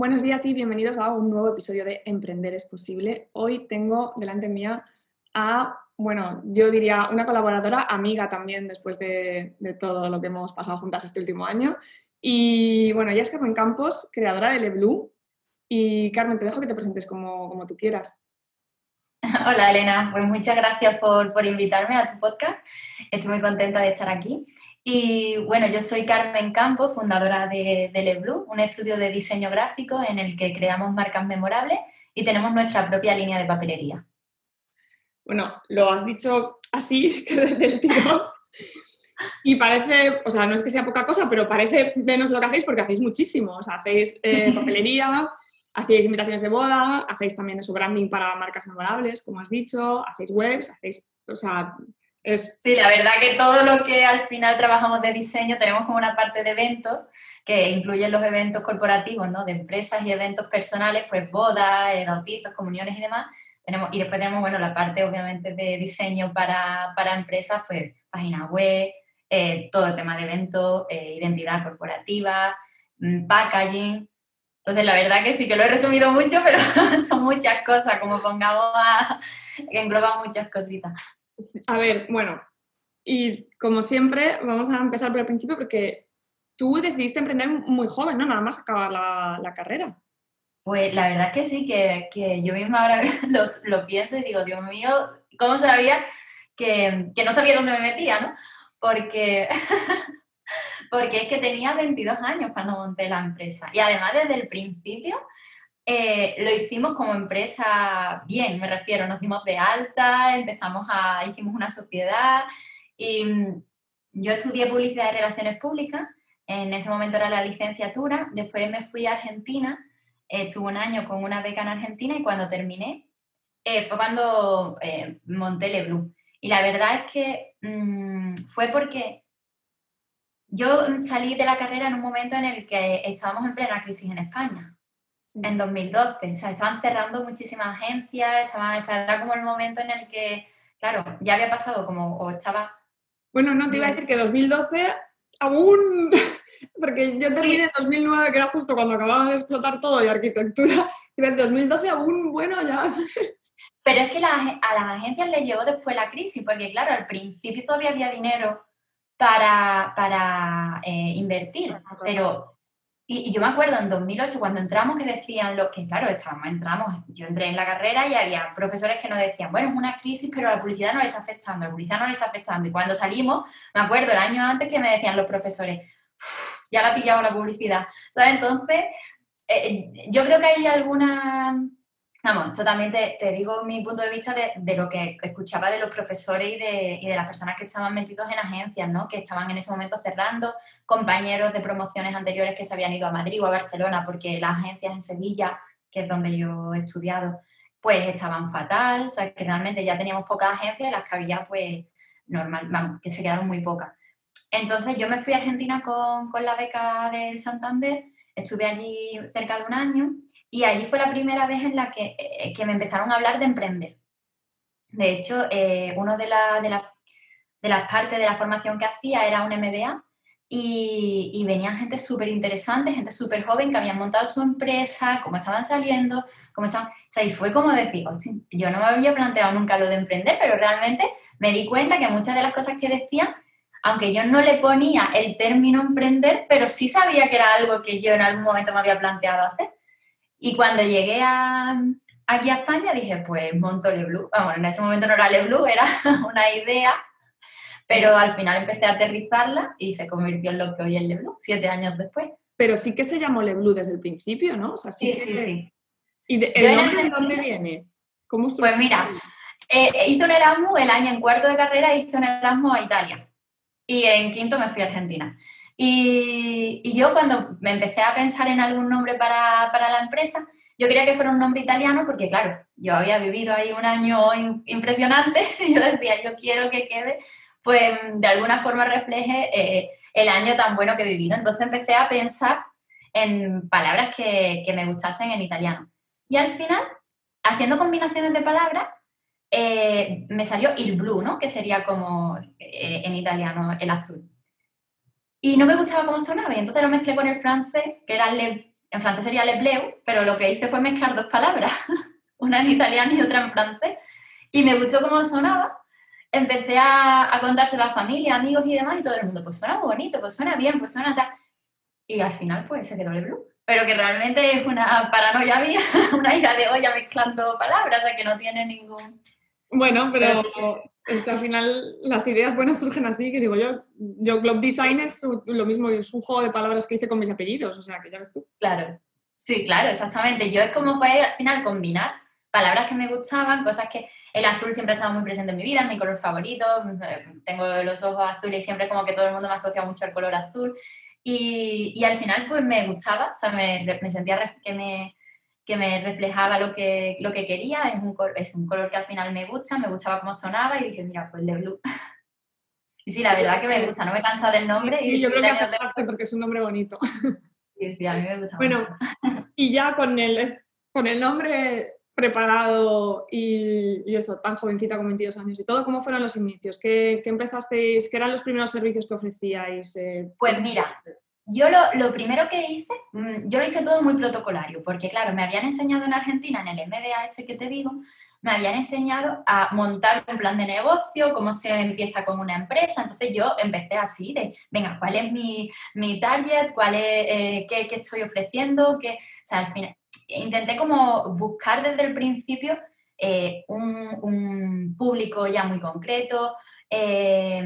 Buenos días y bienvenidos a un nuevo episodio de Emprender es posible. Hoy tengo delante mía a, bueno, yo diría una colaboradora, amiga también después de, todo lo que hemos pasado juntas este último año. Y bueno, ella es Carmen Campos, creadora de LeBlue. Y Carmen, te dejo que te presentes como, como tú quieras. Hola Elena, pues muchas gracias por, por, invitarme a tu podcast. Estoy muy contenta de estar aquí. Y bueno, yo soy Carmen Campos, fundadora de, de LeBlue, un estudio de diseño gráfico en el que creamos marcas memorables y tenemos nuestra propia línea de papelería. Bueno, lo has dicho así, del tiro. Y parece, o sea, no es que sea poca cosa, pero parece menos lo que hacéis porque hacéis muchísimo. O sea, hacéis eh, papelería, hacéis invitaciones de boda, hacéis también su branding para marcas memorables, como has dicho, hacéis webs, hacéis, o sea, Sí, la verdad que todo lo que al final trabajamos de diseño tenemos como una parte de eventos que incluyen los eventos corporativos, ¿no? De empresas y eventos personales, pues bodas, eh, bautizos, comuniones y demás. Tenemos, y después tenemos, bueno, la parte obviamente de diseño para, para empresas, pues página web, eh, todo el tema de eventos, eh, identidad corporativa, mm, packaging. Entonces, la verdad que sí que lo he resumido mucho, pero son muchas cosas, como pongamos a, que engloban muchas cositas. A ver, bueno, y como siempre, vamos a empezar por el principio porque tú decidiste emprender muy joven, ¿no? Nada más acabar la, carrera. Pues la verdad es que sí, que, yo misma ahora lo, pienso y digo, Dios mío, ¿cómo sabía que, que no sabía dónde me metía, ¿no? Porque, porque es que tenía 22 años cuando monté la empresa y además desde el principio eh, lo hicimos como empresa bien, me refiero, nos dimos de alta, empezamos a, hicimos una sociedad y mm, yo estudié publicidad y relaciones públicas, en ese momento era la licenciatura, después me fui a Argentina, estuve un año con una beca en Argentina y cuando terminé eh, fue cuando eh, monté LeBlue. Y la verdad es que mm, fue porque yo salí de la carrera en un momento en el que estábamos en plena crisis en España en 2012. O sea, estaban cerrando muchísimas agencias, estaban, o sea, era como el momento en el que, claro, ya había pasado como, o estaba... Bueno, no, te iba a decir que 2012 aún, porque yo terminé en 2009, que era justo cuando acababa de explotar todo y arquitectura, y en 2012 aún, bueno, ya... Pero es que a las agencias les llegó después la crisis, porque claro, al principio todavía había dinero para, para eh, invertir, pero y, yo me acuerdo en 2008 cuando entramos que decían lo que, claro, estábamos, entramos, yo entré en la carrera y había profesores que nos decían, bueno, es una crisis, pero la publicidad no le está afectando, la publicidad no le está afectando. Y cuando salimos, me acuerdo el año antes que me decían los profesores, ya la ha pillado la publicidad. ¿Sabes? Entonces, eh, yo creo que hay alguna Vamos, totalmente te, digo mi punto de vista de, lo que escuchaba de los profesores y de, y de, las personas que estaban metidos en agencias, ¿no? Que estaban en ese momento cerrando, compañeros de promociones anteriores que se habían ido a Madrid o a Barcelona, porque las agencias en Sevilla, que es donde yo he estudiado, pues estaban fatal, o sea, que realmente ya teníamos pocas agencias, las que había, pues, normal, vamos, que se quedaron muy pocas. Entonces yo me fui a Argentina con, con la beca del Santander, estuve allí cerca de un año y allí fue la primera vez en la que, eh, que me empezaron a hablar de emprender. De hecho, eh, una de, de, de, las partes de la formación que hacía era un MBA y, y venía gente súper interesante, gente súper joven que habían montado su empresa, cómo estaban saliendo, cómo estaban... O sea, y fue como decir, yo no me había planteado nunca lo de emprender, pero realmente me di cuenta que muchas de las cosas que decían aunque yo no le ponía el término emprender, pero sí sabía que era algo que yo en algún momento me había planteado hacer. Y cuando llegué a, aquí a España dije, pues monto LeBlue. Bueno, en ese momento no era LeBlue, era una idea, pero al final empecé a aterrizarla y se convirtió en lo que hoy es LeBlue, siete años después. Pero sí que se llamó LeBlue desde el principio, ¿no? sí, sí, sí, ¿Y el nombre de dónde viene? ¿Cómo pues mira, eh, hice un Erasmus el año en cuarto de carrera, hice un Erasmus a Italia. Y en quinto me fui a Argentina. Y, yo cuando me empecé a pensar en algún nombre para, para, la empresa, yo quería que fuera un nombre italiano porque, claro, yo había vivido ahí un año impresionante y yo decía, yo quiero que quede, pues de alguna forma refleje eh, el año tan bueno que he vivido. Entonces empecé a pensar en palabras que, que me gustasen en italiano. Y al final, haciendo combinaciones de palabras, eh, me salió il blu, ¿no? Que sería como eh, en italiano el azul. Y no me gustaba cómo sonaba, y entonces lo mezclé con el francés, que era le, en francés sería Le Bleu, pero lo que hice fue mezclar dos palabras, una en italiano y otra en francés. Y me gustó cómo sonaba. Empecé a, a contárselo a la familia, amigos y demás, y todo el mundo, pues suena bonito, pues suena bien, pues suena tal. Y al final, pues se quedó Le Bleu. Pero que realmente es una paranoia mía, una idea de olla mezclando palabras, o sea que no tiene ningún. Bueno, pero, es que al final las ideas buenas surgen así, que digo yo, yo Globe Design es lo mismo, es un juego de palabras que hice con mis apellidos, o sea que ya ves tú. Claro, sí, claro, exactamente. Yo es como fue al final combinar palabras que me gustaban, cosas que el azul siempre ha estado muy presente en mi vida, es mi color favorito, tengo los ojos azules y siempre como que todo el mundo me asocia mucho al color azul. Y, y al final pues me gustaba, o sea, me, me sentía que me, que me reflejaba lo que, lo que quería, es un, es un color que al final me gusta, me gustaba cómo sonaba y dije, mira, pues Le Blue. y sí, la verdad que me gusta, no me cansa del nombre. Y, yo creo que acertaste porque es un nombre bonito. sí, sí, a mí me gusta Bueno, y ya con el, con el nombre preparado y, eso, tan jovencita con 22 años y todo, ¿cómo fueron los inicios? ¿Qué, qué empezasteis? ¿Qué eran los primeros servicios que ofrecíais? Eh, pues mira, yo lo, primero que hice, mm, yo lo hice todo muy protocolario, porque claro, me habían enseñado en Argentina, en el MBA este que te digo, me habían enseñado a montar un plan de negocio, cómo se empieza con una empresa. Entonces yo empecé así, de, venga, ¿cuál es mi, target? ¿Cuál es, eh, qué, estoy ofreciendo? ¿Qué? O sea, al final, intenté como buscar desde el principio eh, un, público ya muy concreto, eh,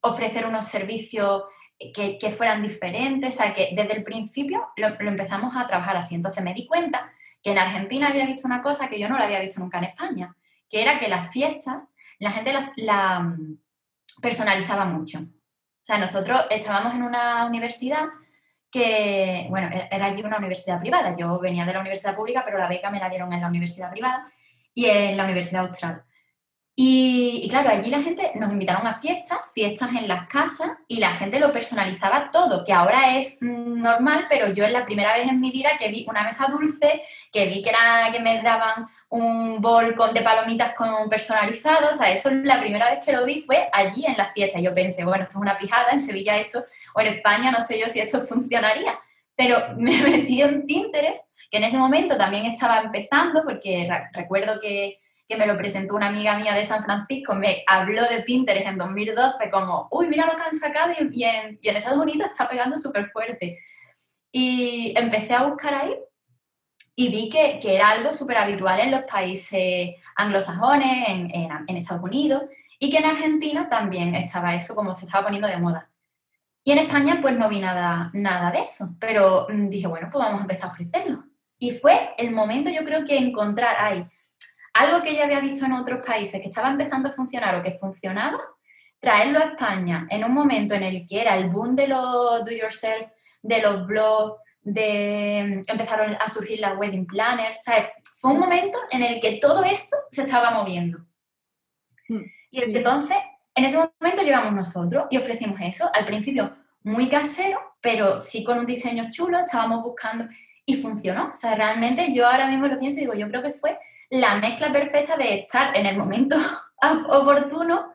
ofrecer unos servicios que, fueran diferentes, o sea, que desde el principio lo, empezamos a trabajar así. Entonces me di cuenta que en Argentina había visto una cosa que yo no la había visto nunca en España, que era que las fiestas la gente la, la mm, personalizaba mucho. O sea, nosotros estábamos en una universidad que, bueno, era allí una universidad privada. Yo venía de la universidad pública, pero la beca me la dieron en la universidad privada y en la Universidad Austral. Y, claro, allí la gente nos invitaron a fiestas, fiestas en las casas, y la gente lo personalizaba todo, que ahora es mm, normal, pero yo es la primera vez en mi vida que vi una mesa dulce, que vi que, era, que me daban un bol con, de palomitas con personalizados, o sea, eso es la primera vez que lo vi fue allí en la fiesta. Yo pensé, bueno, esto es una pijada, en Sevilla esto, o en España no sé yo si esto funcionaría, pero me metí en Pinterest, que en ese momento también estaba empezando, porque recuerdo que que me lo presentó una amiga mía de San Francisco, me habló de Pinterest en 2012 como, uy, mira lo que han sacado y, en, Estados Unidos está pegando súper fuerte. Y empecé a buscar ahí y vi que, era algo súper habitual en los países anglosajones, en, en, Estados Unidos, y que en Argentina también estaba eso como se estaba poniendo de moda. Y en España pues no vi nada, nada de eso, pero mm, dije, bueno, pues vamos a empezar a ofrecerlo. Y fue el momento yo creo que encontrar ahí algo que ya había visto en otros países que estaba empezando a funcionar o que funcionaba, traerlo a España en un momento en el que era el boom de los do yourself, de los blogs, de empezaron a surgir las wedding planners, ¿sabes? Fue un momento en el que todo esto se estaba moviendo. Hmm, y entonces, en ese momento llegamos nosotros y ofrecimos eso, al principio muy casero, pero sí con un diseño chulo, estábamos buscando y funcionó. O sea, realmente yo ahora mismo lo pienso y digo, yo creo que fue la mezcla perfecta de estar en el momento oportuno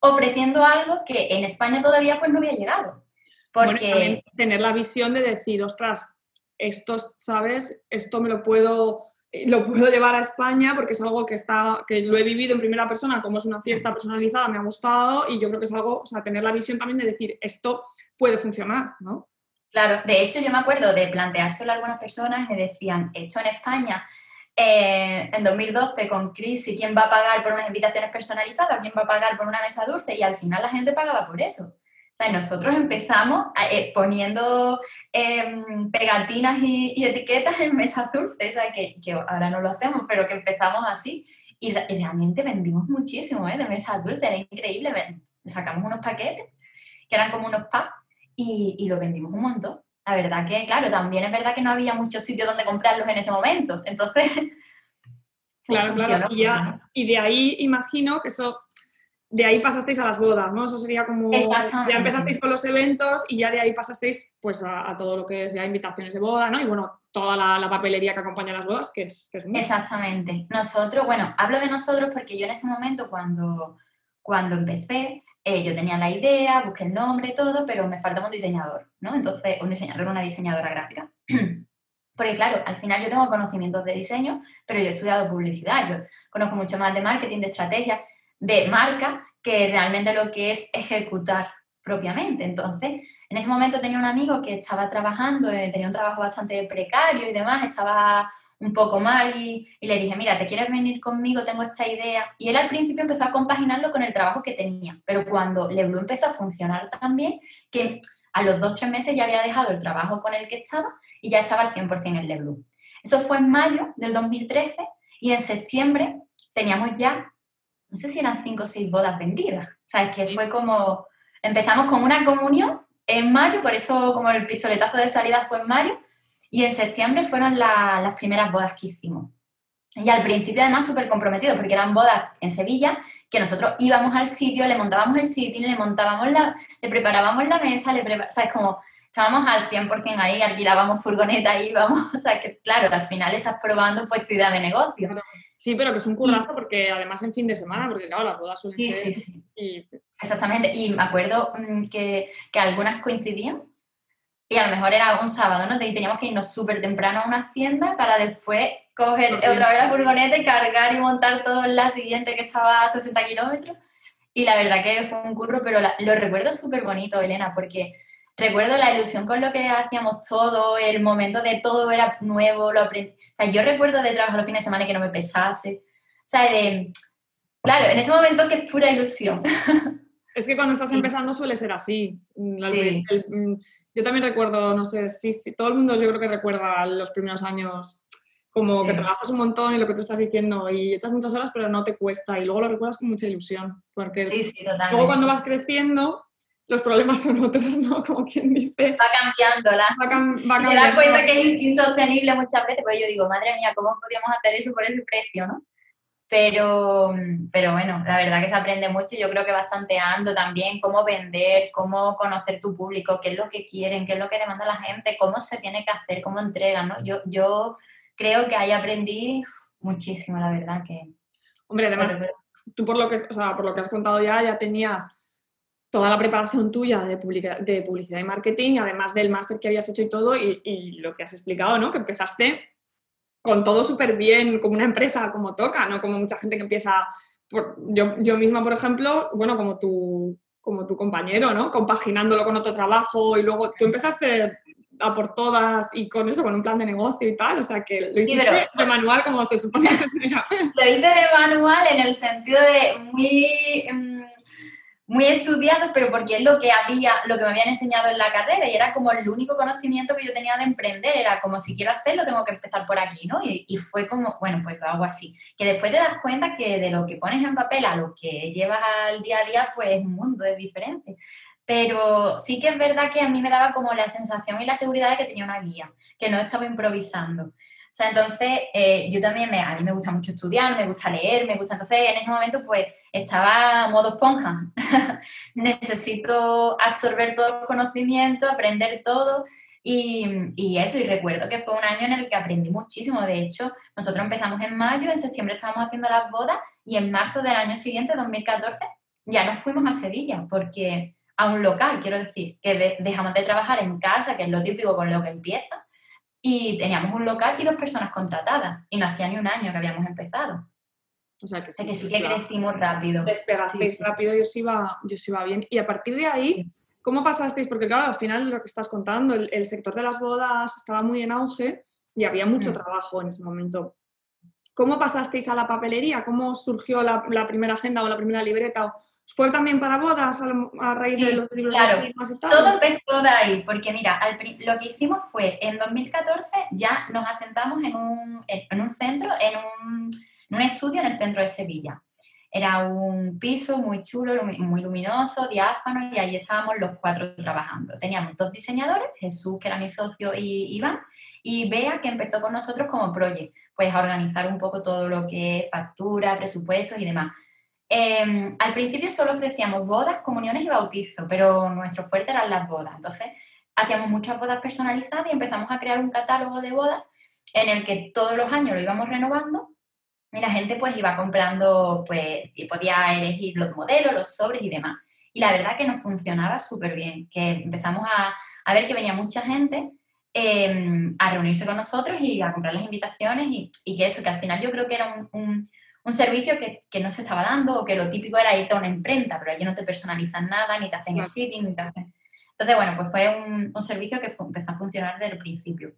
ofreciendo algo que en España todavía pues no había llegado. Porque... tener la visión de decir, ostras, esto, ¿sabes? Esto me lo puedo, lo puedo llevar a España porque es algo que, está, que lo he vivido en primera persona, como es una fiesta personalizada, me ha gustado y yo creo que es algo, o sea, tener la visión también de decir, esto puede funcionar, ¿no? Claro, de hecho yo me acuerdo de planteárselo a algunas personas y me decían, esto en España eh, en 2012 con Crisis, ¿quién va a pagar por unas invitaciones personalizadas? ¿Quién va a pagar por una mesa dulce? Y al final la gente pagaba por eso. O sea, nosotros empezamos eh, poniendo em, pegatinas y, etiquetas en mesas dulces, o sea, que, que, ahora no lo hacemos, pero que empezamos así. Y, realmente vendimos muchísimo ¿eh? de mesas dulces, era increíble. Sacamos unos paquetes que eran como unos packs y, y lo vendimos un montón la verdad que, claro, también es verdad que no había muchos sitios donde comprarlos en ese momento. Entonces. Claro, claro. Y, de ahí imagino que eso. De ahí pasasteis a las bodas, ¿no? Eso sería como. Ya empezasteis con los eventos y ya de ahí pasasteis pues a, todo lo que es ya invitaciones de boda, ¿no? Y bueno, toda la, papelería que acompaña a las bodas, que es, que Exactamente. Nosotros, bueno, hablo de nosotros porque yo en ese momento cuando, cuando empecé, eh, yo tenía la idea, busqué el nombre, todo, pero me faltaba un diseñador, ¿no? Entonces, un diseñador, una diseñadora gráfica. Porque claro, al final yo tengo conocimientos de diseño, pero yo he estudiado publicidad, yo conozco mucho más de marketing, de estrategia, de marca, que realmente lo que es ejecutar propiamente. Entonces, en ese momento tenía un amigo que estaba trabajando, eh, tenía un trabajo bastante precario y demás, estaba un poco mal y, le dije, mira, ¿te quieres venir conmigo? Tengo esta idea. Y él al principio empezó a compaginarlo con el trabajo que tenía, pero cuando Leblu empezó a funcionar tan bien, que a los dos, tres meses ya había dejado el trabajo con el que estaba y ya estaba al 100% en Leblu. Eso fue en mayo del 2013 y en septiembre teníamos ya, no sé si eran cinco o seis bodas vendidas. O sea, es que fue como, empezamos con una comunión en mayo, por eso como el pistoletazo de salida fue en mayo, y en septiembre fueron las primeras bodas que hicimos. Y al principio además súper comprometido, porque eran bodas en Sevilla, que nosotros íbamos al sitio, le montábamos el sitio, le montábamos la, le preparábamos la mesa, le prepar, ¿sabes? Como estábamos al 100% ahí, alquilábamos furgoneta, íbamos, o sea, que claro, al final estás probando pues tu idea de negocio. Sí, pero que es un currazo porque además en fin de semana, porque claro, las bodas suelen sí, ser... Sí, sí, Exactamente, y me acuerdo mm, que, que algunas coincidían y a lo mejor era un sábado, ¿no? Y teníamos que irnos súper temprano a una hacienda para después coger otra vez la furgoneta y cargar y montar todo en la siguiente que estaba a 60 kilómetros. Y la verdad que fue un curro, pero lo recuerdo súper bonito, Elena, porque recuerdo la ilusión con lo que hacíamos todo, el momento de todo era nuevo, lo aprendí. O sea, yo recuerdo de trabajar los fines de semana y que no me pesase. O sea, de, claro, en ese momento que es pura ilusión. Es que cuando estás empezando suele ser así. Sí. Mm, yo también recuerdo, no sé, si todo el mundo yo creo que recuerda los primeros años como que trabajas un montón y lo que tú estás diciendo y echas muchas horas pero no te cuesta y luego lo recuerdas con mucha ilusión. Porque sí, sí, luego cuando vas creciendo los problemas son otros, ¿no? Como quien dice. Va cambiando, la... Va, cambiando. te das cuenta que es insostenible muchas veces, pues yo digo, madre mía, ¿cómo podríamos hacer eso por ese precio, no? Pero, pero bueno, la verdad que se aprende mucho y yo creo que vas tanteando también cómo vender, cómo conocer tu público, qué es lo que quieren, qué es lo que demanda la gente, cómo se tiene que hacer, cómo entregan, ¿no? Yo, yo creo que ahí aprendí muchísimo, la verdad que... Hombre, además, tú por lo, que, o sea, por lo que has contado ya, ya tenías toda la preparación tuya de, de publicidad y marketing, además del máster que habías hecho y todo, y, y, lo que has explicado, ¿no? Que empezaste con todo súper bien, como una empresa, como toca, no como mucha gente que empieza, por, yo, yo misma, por ejemplo, bueno, como tu, como tu compañero, ¿no? Compaginándolo con otro trabajo y luego tú empezaste a por todas y con eso, con un plan de negocio y tal, o sea que lo hiciste de manual como se supone que se Lo hice de manual en el sentido de muy... Muy estudiado, pero porque es lo que había, lo que me habían enseñado en la carrera y era como el único conocimiento que yo tenía de emprender, era como si quiero hacerlo tengo que empezar por aquí, ¿no? Y, y, fue como, bueno, pues lo hago así. Que después te das cuenta que de lo que pones en papel a lo que llevas al día a día, pues un mundo es diferente. Pero sí que es verdad que a mí me daba como la sensación y la seguridad de que tenía una guía, que no estaba improvisando. Sea, entonces eh, yo también, me, a mí me gusta mucho estudiar, me gusta leer, me gusta, entonces en ese momento pues estaba modo esponja. Necesito absorber todo el conocimiento, aprender todo y, y, eso, y recuerdo que fue un año en el que aprendí muchísimo. De hecho, nosotros empezamos en mayo, en septiembre estábamos haciendo las bodas y en marzo del año siguiente, 2014, ya nos fuimos a Sevilla porque a un local, quiero decir, que dejamos de trabajar en casa, que es lo típico con lo que empieza, y teníamos un local y dos personas contratadas. Y no hacía ni un año que habíamos empezado. O sea que sí, que, sí que crecimos rápido. Despegasteis rápido y os iba, yo os iba bien. Y a partir de ahí, ¿cómo pasasteis? Porque claro, al final lo que estás contando, el, sector de las bodas estaba muy en auge y había mucho mm. trabajo en ese momento. ¿Cómo pasasteis a la papelería? ¿Cómo surgió la, la primera agenda o la primera libreta? ¿Fue también para bodas a, raíz de los libros claro, de y tal? Todo empezó de ahí, porque mira, lo que hicimos fue, en 2014 ya nos asentamos en un, en un centro, en un, en un estudio en el centro de Sevilla. Era un piso muy chulo, muy luminoso, diáfano, y ahí estábamos los cuatro trabajando. Teníamos dos diseñadores, Jesús, que era mi socio, y Iván, y Bea, que empezó con nosotros como project, pues a organizar un poco todo lo que es factura, presupuestos y demás. Em, al principio solo ofrecíamos bodas, comuniones y bautizos, pero nuestro fuerte eran las bodas. Entonces, hacíamos muchas bodas personalizadas y empezamos a crear un catálogo de bodas en el que todos los años lo íbamos renovando y la gente pues iba comprando, pues, y podía elegir los modelos, los sobres y demás. Y la verdad que nos funcionaba súper bien, que empezamos a, a ver que venía mucha gente em, a reunirse con nosotros y a comprar las invitaciones y, y, que eso, que al final yo creo que era un, un, servicio que, que, no se estaba dando o que lo típico era irte a una imprenta, pero allí no te personalizan nada, ni te hacen el sitting, ni te hacen... Entonces, bueno, pues fue un, un servicio que empezó a funcionar desde el principio.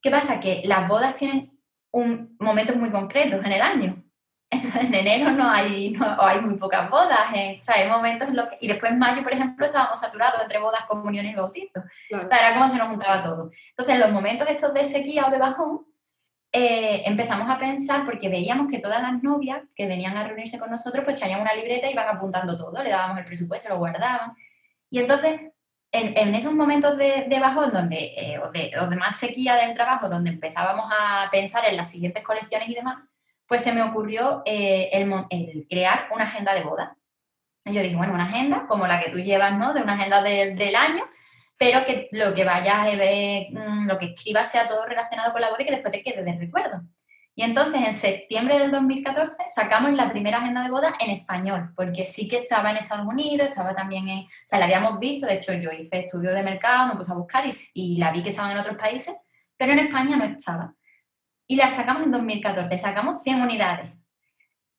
¿Qué pasa? Que las bodas tienen un, momentos muy concretos en el año. En enero no hay, no, hay muy pocas bodas, o sea, hay momentos en los que, y después en mayo, por ejemplo, estábamos saturados entre bodas, comuniones y bautizos. O sea, era como se nos juntaba todo. Entonces, en los momentos estos de sequía o de bajón, eh, empezamos a pensar, porque veíamos que todas las novias que venían a reunirse con nosotros, pues traían una libreta y iban apuntando todo, le dábamos el presupuesto, lo guardaban. Y entonces en, esos momentos de, de bajón donde, eh, o, de, más sequía del trabajo, donde empezábamos a pensar en las siguientes colecciones y demás, pues se me ocurrió eh, el, crear una agenda de boda. Y yo dije, bueno, una agenda como la que tú llevas, ¿no? De una agenda del año, pero que lo que vayas, eh, lo que escribas sea todo relacionado con la boda y que después te quede de recuerdo. Y entonces en septiembre del 2014 sacamos la primera agenda de boda en español, porque sí que estaba en Estados Unidos, estaba también en, o sea, la habíamos visto, de hecho yo hice estudio de mercado, me puse a buscar y, la vi que estaban en otros países, pero en España no estaba. Y la sacamos en 2014, sacamos 100 unidades.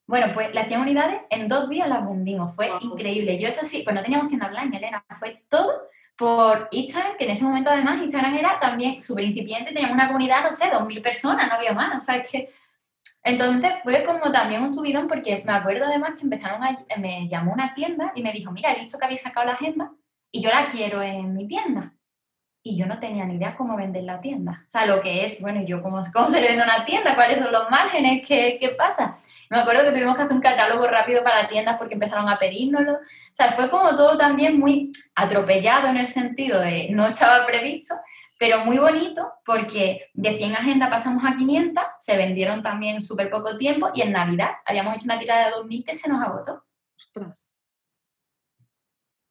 Bueno, pues las 100 unidades en dos días las vendimos, fue increíble. Yo eso sí, pues no teníamos tienda online, Elena, fue todo por Instagram, que en ese momento además Instagram era también súper incipiente, teníamos una comunidad, no sé, 2.000 personas, no había más, ¿sabes que Entonces fue como también un subidón porque me acuerdo además que empezaron a, me llamó una tienda y me dijo, mira, he visto que habéis sacado la agenda y yo la quiero en mi tienda. Y yo no tenía ni idea cómo vender la tienda. O sea, lo que es, bueno, yo cómo, cómo se le vende una tienda, cuáles son los márgenes, qué, qué pasa. Me acuerdo que tuvimos que hacer un catálogo rápido para tiendas porque empezaron a pedírnoslo. O sea, fue como todo también muy atropellado en el sentido de no estaba previsto, pero muy bonito porque de 100 agendas pasamos a 500, se vendieron también súper poco tiempo y en Navidad habíamos hecho una tirada de 2000 que se nos agotó. Ostras.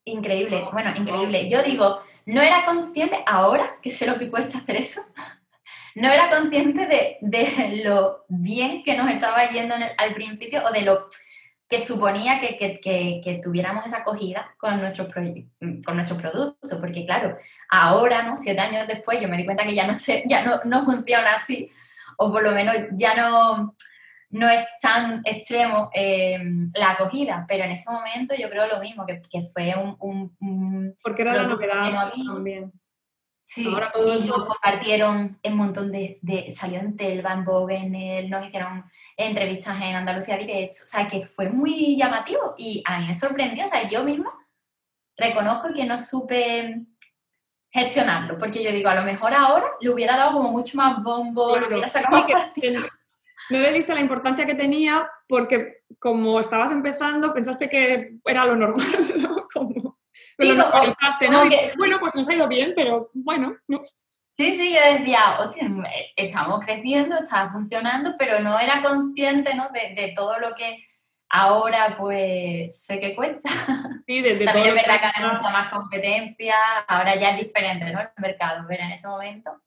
Increíble, bueno, increíble. Yo digo, no era consciente ahora que sé lo que cuesta hacer eso no era consciente de, lo bien que nos estaba yendo al principio o de lo que suponía que, tuviéramos esa acogida con nuestros, con productos, porque claro, ahora, ¿no? siete años después, yo me di cuenta que ya no, sé, ya no, no funciona así, o por lo menos ya no, no es tan extremo em, la acogida, pero en ese momento yo creo lo mismo, que, fue un, Porque era la novedad también. Sí, y compartieron un montón de, de, salió en Telva, en Vogue, nos hicieron entrevistas en Andalucía Directo, o sea, que fue muy llamativo y a mí me sorprendió, o sea, yo misma reconozco que no supe gestionarlo, porque yo digo, a lo mejor ahora le hubiera dado como mucho más bombo, le hubiera sacado más partido. No le diste la importancia que tenía porque como estabas empezando pensaste que era lo normal, ¿no? Como bueno, pues nos ha ido bien, pero bueno, Sí, sí, yo decía, estamos creciendo, está funcionando, pero no era consciente ¿no? De, todo lo que ahora pues sé que cuesta. Sí, desde También es verdad que hay mucha más competencia, ahora ya es diferente ¿no? el mercado, pero en ese momento.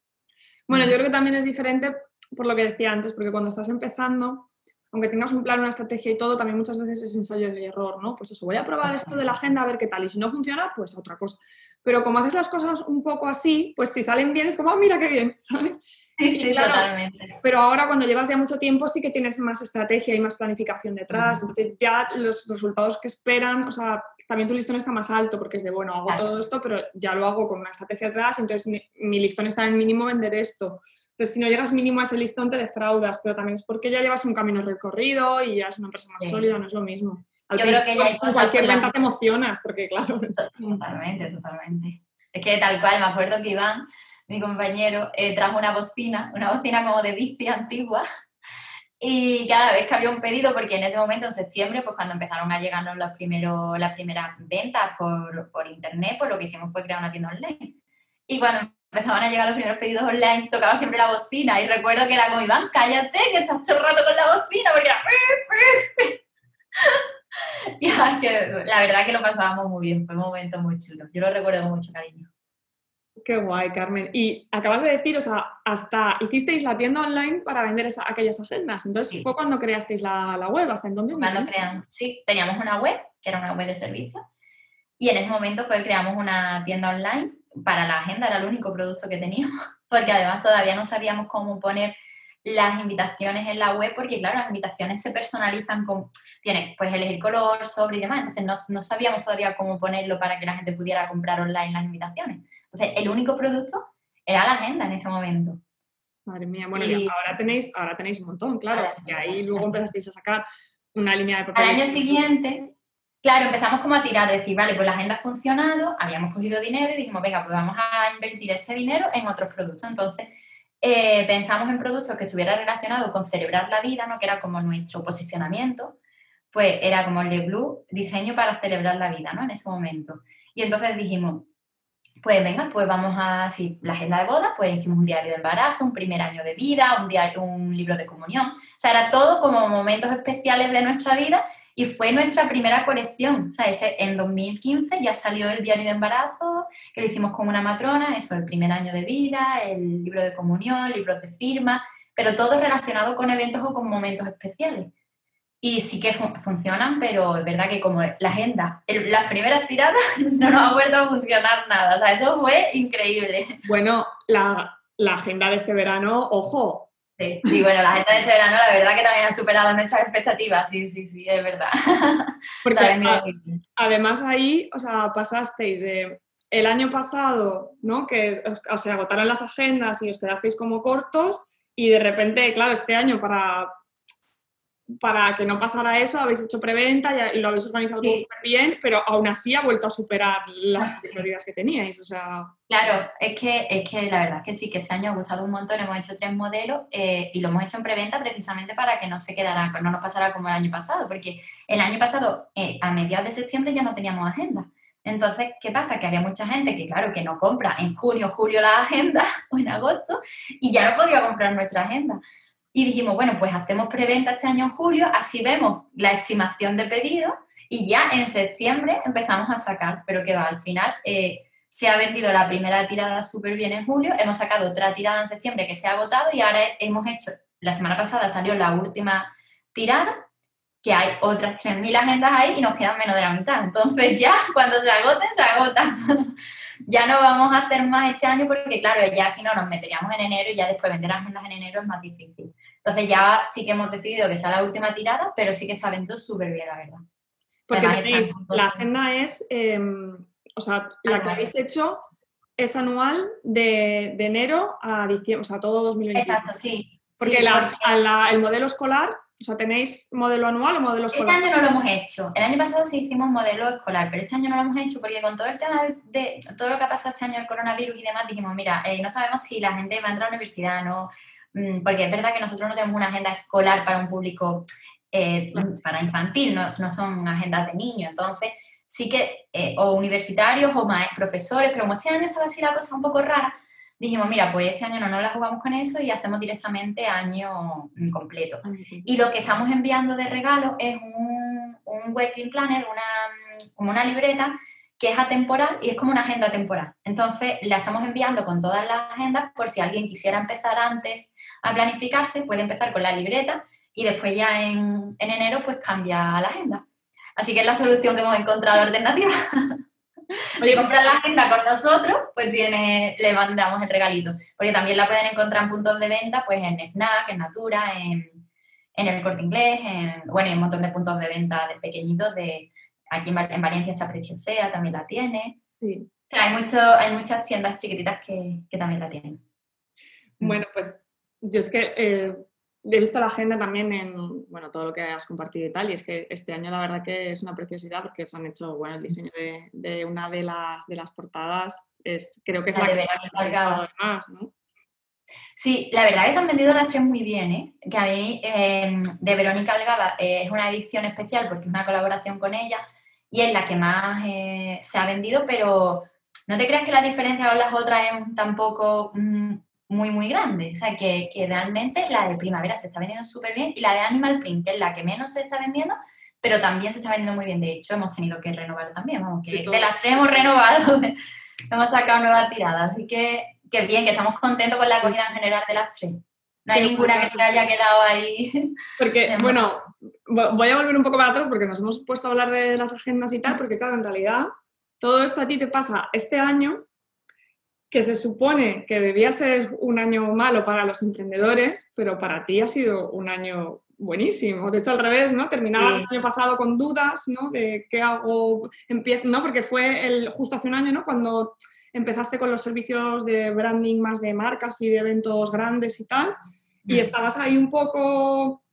Bueno, yo creo que también es diferente por lo que decía antes, porque cuando estás empezando, aunque tengas un plan, una estrategia y todo, también muchas veces es ensayo de error, ¿no? Pues eso, voy a probar esto de la agenda a ver qué tal, y si no funciona, pues otra cosa. Pero como haces las cosas un poco así, pues si salen bien es como, ah, mira qué bien, ¿sabes? Sí, sí, totalmente. Pero ahora cuando llevas ya mucho tiempo sí que tienes más estrategia y más planificación detrás, entonces ya los resultados que esperan, o sea, también tu listón está más alto porque es de, bueno, hago todo esto, pero ya lo hago con una estrategia atrás, entonces mi, mi listón está en mínimo vender esto entonces, si no llegas mínimo a ese listón, te defraudas, pero también es porque ya llevas un camino recorrido y ya es una empresa más sólida, no es lo mismo. Yo creo que ya hay cosas. cualquier venta te emocionas, porque claro. Totalmente, totalmente. Es que tal cual, me acuerdo que Iván, mi compañero, eh, trajo una bocina, una bocina como de bici antigua. Y cada vez que había un pedido, porque en ese momento, en septiembre, pues cuando empezaron a llegarnos los primeros, las primeras ventas por, por internet, pues lo que hicimos fue crear una tienda online. Y cuando empezaban a llegar los primeros pedidos online, tocaba siempre la bocina y recuerdo que era como, Iván, cállate, que estás todo el rato con la bocina, porque era... y es que la verdad que lo pasábamos muy bien, fue un momento muy chulo, yo lo recuerdo con mucho cariño. Qué guay, Carmen. Y acabas de decir, o sea, hasta hicisteis la tienda online para vender aquellas agendas. Entonces, ¿fue cuando creasteis la, la, web? ¿Hasta entonces? Cuando creamos, sí, teníamos una web, que era una web de servicio, y en ese momento fue creamos una tienda online para la agenda era el único producto que teníamos, porque además todavía no sabíamos cómo poner las invitaciones en la web, porque claro, las invitaciones se personalizan con, tienes, pues elegir color, sobre y demás, entonces no, no, sabíamos todavía cómo ponerlo para que la gente pudiera comprar online las invitaciones. Entonces, el único producto era la agenda en ese momento. Madre mía, bueno, y, ahora tenéis, ahora tenéis un montón, claro, y ahí luego empezasteis a sacar una línea de papel. Al año siguiente, claro, empezamos como a tirar, decir, vale, pues la agenda ha funcionado, habíamos cogido dinero y dijimos, venga, pues vamos a invertir este dinero en otros productos. Entonces, eh, pensamos en productos que estuvieran relacionados con celebrar la vida, ¿no? que era como nuestro posicionamiento, pues era como el Blue, diseño para celebrar la vida, ¿no? En ese momento. Y entonces dijimos, pues venga, pues vamos a, si la agenda de boda, pues hicimos un diario de embarazo, un primer año de vida, un, un libro de comunión. O sea, era todo como momentos especiales de nuestra vida y fue nuestra primera colección. O sea, ese, en 2015 ya salió el diario de embarazo, que lo hicimos con una matrona, eso, el primer año de vida, el libro de comunión, libros de firma, pero todo relacionado con eventos o con momentos especiales. Y sí que funcionan, pero es verdad que como la agenda, las primeras tiradas no nos ha vuelto a funcionar nada. O sea, eso fue increíble. Bueno, la, la agenda de este verano, ojo, Sí, y bueno, la agenda de este verano la verdad que también ha superado nuestras expectativas, sí, sí, sí, es verdad. Porque además ahí, o sea, pasasteis de el año pasado, ¿no? Que o se agotaron las agendas y os quedasteis como cortos y de repente, claro, este año para para que no pasara eso, habéis hecho preventa y lo habéis organizado todo súper bien, pero aún así ha vuelto a superar las prioridades que teníais. O sea... Claro, es que, es que la verdad es que sí, que este año ha gustado un montón, hemos hecho tres modelos eh, y lo hemos hecho en preventa precisamente para que no se quedara, no nos pasara como el año pasado, porque el año pasado, eh, a mediados de septiembre, ya no teníamos agenda. Entonces, ¿qué pasa? Que había mucha gente que, claro, que no compra en junio, julio la agenda o en agosto y ya no podía comprar nuestra agenda. Y dijimos, bueno, pues hacemos preventa este año en julio, así vemos la estimación de pedidos y ya en septiembre empezamos a sacar, pero que va, al final eh, se ha vendido la primera tirada súper bien en julio, hemos sacado otra tirada en septiembre que se ha agotado y ahora hemos hecho, la semana pasada salió la última tirada, que hay otras 3.000 agendas ahí y nos quedan menos de la mitad. Entonces ya cuando se agoten, se agotan. ya no vamos a hacer más este año porque, claro, ya si no nos meteríamos en enero y ya después vender agendas en enero es más difícil. Entonces ya sí que hemos decidido que sea la última tirada, pero sí que se vendido súper bien, la verdad. Porque la agenda es, em, o sea, la que habéis hecho es anual de, enero a diciembre, o sea, todo 2021. Exacto, sí. Porque, el modelo escolar o sea, ¿tenéis modelo anual o modelo este escolar? Este año no lo hemos hecho. El año pasado sí hicimos modelo escolar, pero este año no lo hemos hecho porque con todo el tema de todo lo que ha pasado este año, el coronavirus y demás, dijimos, mira, eh, no sabemos si la gente va a entrar a la universidad, no, porque es verdad que nosotros no tenemos una agenda escolar para un público eh, para infantil, no, no, son agendas de niños, entonces sí que, eh, o universitarios o profesores, pero como este año estaba así la cosa un poco rara, dijimos, mira, pues este año no nos la jugamos con eso y hacemos directamente año completo. Y lo que estamos enviando de regalo es un, un Weekly Planner, una, como una libreta que es atemporal y es como una agenda temporal. Entonces, la estamos enviando con todas las agendas por si alguien quisiera empezar antes a planificarse, puede empezar con la libreta y después ya en, en enero pues cambia la agenda. Así que es la solución que hemos encontrado alternativa. si compran la agenda con nosotros, pues tiene, le mandamos el regalito. Porque también la pueden encontrar en puntos de venta, pues en Snack, en Natura, en, el Corte Inglés, en, bueno, hay un montón de puntos de venta de pequeñitos. De, aquí en, Valencia está Preciosea, también la tiene. Sí. O sea, hay, mucho, hay muchas tiendas chiquititas que, también la tienen. Bueno, pues yo es que eh, he visto la agenda también en bueno, todo lo que has compartido y tal, y es que este año la verdad que es una preciosidad porque se han hecho, bueno, el diseño de, una de las, de las portadas, es, creo que es la, que más, ¿no? Sí, la verdad es que se han vendido las tres muy bien, ¿eh? que a mí em, de Verónica Algaba es una edición especial porque es una colaboración con ella y es la que más eh, se ha vendido, pero no te creas que la diferencia con las otras es tampoco mm, muy, muy grande. O sea, que, que realmente la de primavera se está vendiendo súper bien y la de Animal Print, que es la que menos se está vendiendo, pero también se está vendiendo muy bien. De hecho, hemos tenido que renovar también. Vamos, que de las tres hemos renovado, hemos sacado nuevas tiradas. Así que, que bien, que estamos contentos con la acogida en general de las tres. No hay ninguna que se haya quedado ahí. Porque, bueno, voy a volver un poco para atrás porque nos hemos puesto a hablar de las agendas y tal, porque claro, en realidad todo esto a ti te pasa este año que se supone que debía ser un año malo para los emprendedores, pero para ti ha sido un año buenísimo. De hecho, al revés, ¿no? Terminabas el año pasado con dudas, ¿no? De qué hago, empiezo, ¿no? Porque fue el, justo hace un año, ¿no? Cuando empezaste con los servicios de branding más de marcas y de eventos grandes y tal, y mm. estabas ahí un poco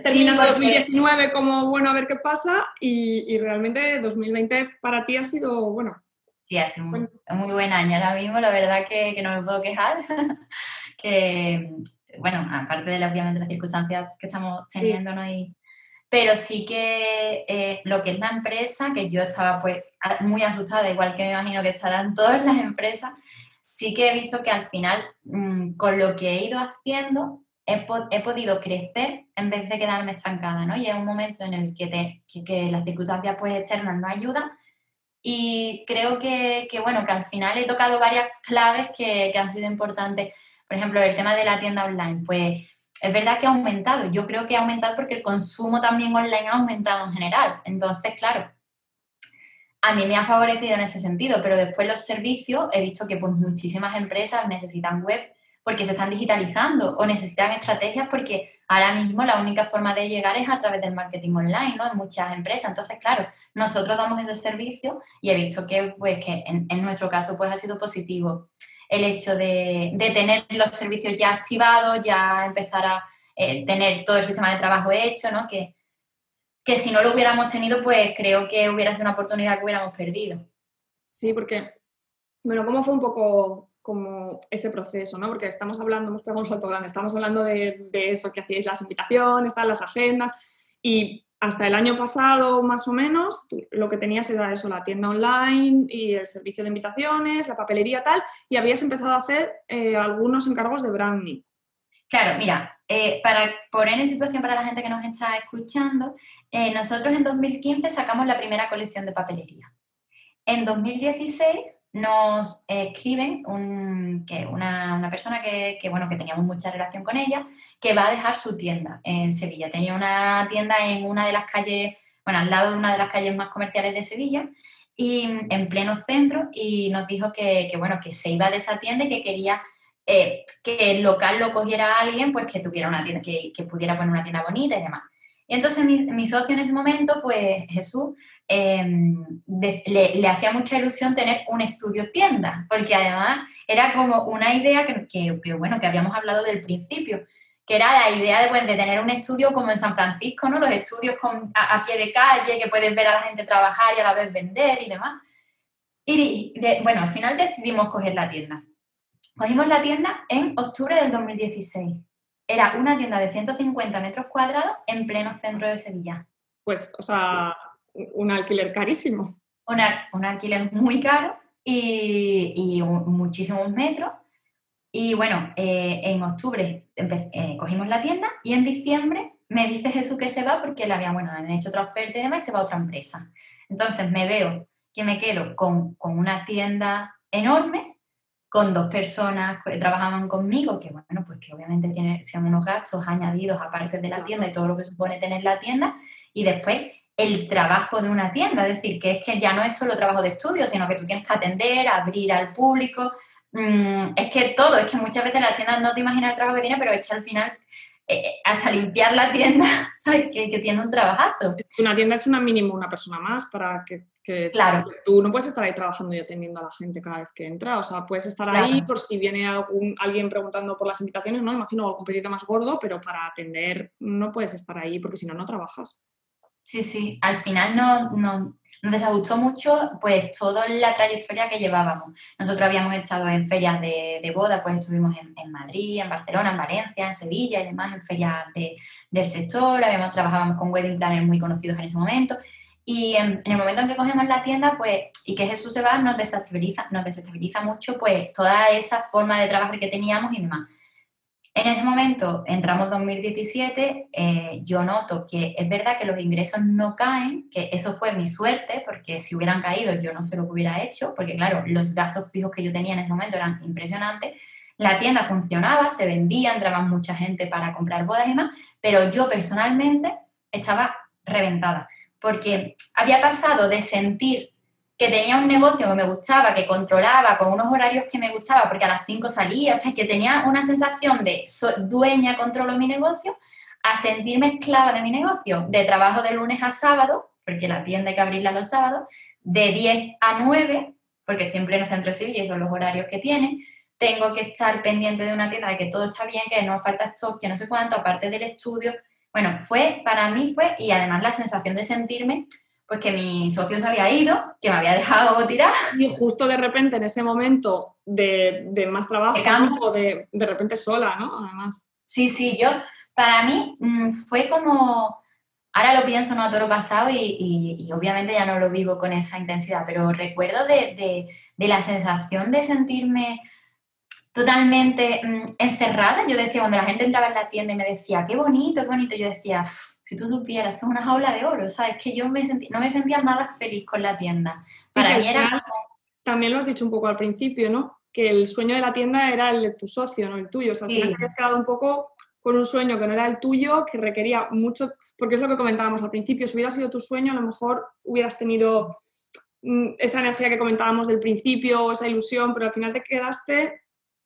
terminando 2019 como, bueno, a ver qué pasa, y, realmente 2020 para ti ha sido, bueno. Sí, ha sido un, muy buen año ahora mismo, la verdad que, que no me puedo quejar, que, bueno, aparte de obviamente las circunstancias que estamos teniendo, ¿no? Y, pero sí que eh, lo que es la empresa, que yo estaba pues muy asustada, igual que me imagino que estarán todas las empresas, sí que he visto que al final mm, con lo que he ido haciendo he, podido crecer en vez de quedarme estancada, ¿no? Y es un momento en el que, te, que, las circunstancias pues externas no ayudan y creo que, que, bueno, que al final he tocado varias claves que, que han sido importantes. Por ejemplo, el tema de la tienda online, pues es verdad que ha aumentado. Yo creo que ha aumentado porque el consumo también online ha aumentado en general. Entonces, claro, a mí me ha favorecido en ese sentido, pero después los servicios he visto que pues muchísimas empresas necesitan web porque se están digitalizando o necesitan estrategias porque ahora mismo la única forma de llegar es a través del marketing online, ¿no? En muchas empresas. Entonces, claro, nosotros damos ese servicio y he visto que, pues, que en, nuestro caso pues ha sido positivo el hecho de, tener los servicios ya activados, ya empezar a eh, tener todo el sistema de trabajo hecho, ¿no? Que, que si no lo hubiéramos tenido, pues creo que hubiera sido una oportunidad que hubiéramos perdido. Sí, porque, bueno, ¿cómo fue un poco como ese proceso, ¿no? Porque estamos hablando, hemos pegado un salto grande, estamos hablando de, de eso, que hacíais las invitaciones, están las agendas, y hasta el año pasado, más o menos, lo que tenías era eso, la tienda online y el servicio de invitaciones, la papelería tal, y habías empezado a hacer eh, algunos encargos de branding. Claro, mira, eh, para poner en situación para la gente que nos está escuchando, eh, nosotros en 2015 sacamos la primera colección de papelería. En 2016 nos escriben que una, persona que, bueno, que teníamos mucha relación con ella, que va a dejar su tienda en Sevilla. Tenía una tienda en una de las calles, bueno, al lado de una de las calles más comerciales de Sevilla, y en pleno centro, y nos dijo que, bueno, que se iba de esa tienda y que quería eh, que el local lo cogiera alguien, pues que tuviera una tienda, que, pudiera poner una tienda bonita y demás. Y entonces mi, mi socio en ese momento, pues Jesús, Em, le, hacía mucha ilusión tener un estudio tienda, porque además era como una idea que, bueno, que habíamos hablado del principio, que era la idea de, de, tener un estudio como en San Francisco, ¿no? Los estudios a, pie de calle, que puedes ver a la gente trabajar y a la vez vender y demás. Y bueno, al final decidimos coger la tienda. Cogimos la tienda en octubre del 2016. Era una tienda de 150 metros cuadrados en pleno centro de Sevilla. Pues, o sea, un alquiler carísimo. un alquiler muy caro y, muchísimos metros. Y bueno, eh, en octubre eh, cogimos la tienda y en diciembre me dice Jesús que se va porque le había, bueno, han hecho otra oferta y demás y se va a otra empresa. Entonces me veo que me quedo con, una tienda enorme, con dos personas que trabajaban conmigo, que bueno, pues que obviamente tiene, sean unos gastos añadidos aparte de la tienda y todo lo que supone tener la tienda, y después el trabajo de una tienda, es decir, que es que ya no es solo trabajo de estudio, sino que tú tienes que atender, abrir al público, mm, es que todo, es que muchas veces la tienda no te imaginas el trabajo que tiene, pero es que al final, eh, hasta limpiar la tienda, sabes que, que, tiene un trabajazo. Una tienda es una mínimo una persona más para que, claro. tú no puedes estar ahí trabajando y atendiendo a la gente cada vez que entra, o sea, puedes estar ahí por si viene algún, alguien preguntando por las invitaciones, ¿no? Imagino algún pedido más gordo, pero para atender no puedes estar ahí porque si no, no trabajas. Sí, sí, al final nos, no, nos desagustó mucho pues toda la trayectoria que llevábamos. Nosotros habíamos estado en ferias de, boda, pues estuvimos en, Madrid, en Barcelona, en Valencia, en Sevilla y demás, en ferias del sector, habíamos trabajábamos con wedding planners muy conocidos en ese momento. Y en, el momento en que cogemos la tienda, pues, y que Jesús se va, nos desestabiliza, nos desestabiliza mucho, pues, toda esa forma de trabajar que teníamos y demás. En ese momento, entramos 2017, eh, yo noto que es verdad que los ingresos no caen, que eso fue mi suerte, porque si hubieran caído yo no sé lo que hubiera hecho, porque claro, los gastos fijos que yo tenía en ese momento eran impresionantes. La tienda funcionaba, se vendía, entraba mucha gente para comprar bodas y demás, pero yo personalmente estaba reventada, porque había pasado de sentir que tenía un negocio que me gustaba, que controlaba con unos horarios que me gustaba, porque a las 5 salía, o sea, que tenía una sensación de soy dueña, controlo mi negocio, a sentirme esclava de mi negocio, de trabajo de lunes a sábado, porque la tienda hay que abrirla los sábados, de 10 a 9, porque siempre en el centro civil y son los horarios que tiene, tengo que estar pendiente de una tienda de que todo está bien, que no falta stock, que no sé cuánto, aparte del estudio. Bueno, fue, para mí fue, y además la sensación de sentirme, pues que mi socio se había ido, que me había dejado tirar. Y justo de repente, en ese momento de, de más trabajo, de, campo. De, de repente sola, ¿no? Además. Sí, sí, yo, para mí mm, fue como, ahora lo pienso, ¿no? A todo lo pasado y, y, obviamente ya no lo vivo con esa intensidad, pero recuerdo de, de la sensación de sentirme totalmente mm, encerrada. Yo decía, cuando la gente entraba en la tienda y me decía, qué bonito, qué bonito, yo decía, si tú supieras, esto es una jaula de oro, ¿sabes? Que yo me no me sentía nada feliz con la tienda. Para mí era También lo has dicho un poco al principio, ¿no? Que el sueño de la tienda era el de tu socio, no el tuyo. O sea, al final te has quedado un poco con un sueño que no era el tuyo, que requería mucho, porque es lo que comentábamos al principio, si hubiera sido tu sueño, a lo mejor hubieras tenido mm, esa energía que comentábamos del principio, esa ilusión, pero al final te quedaste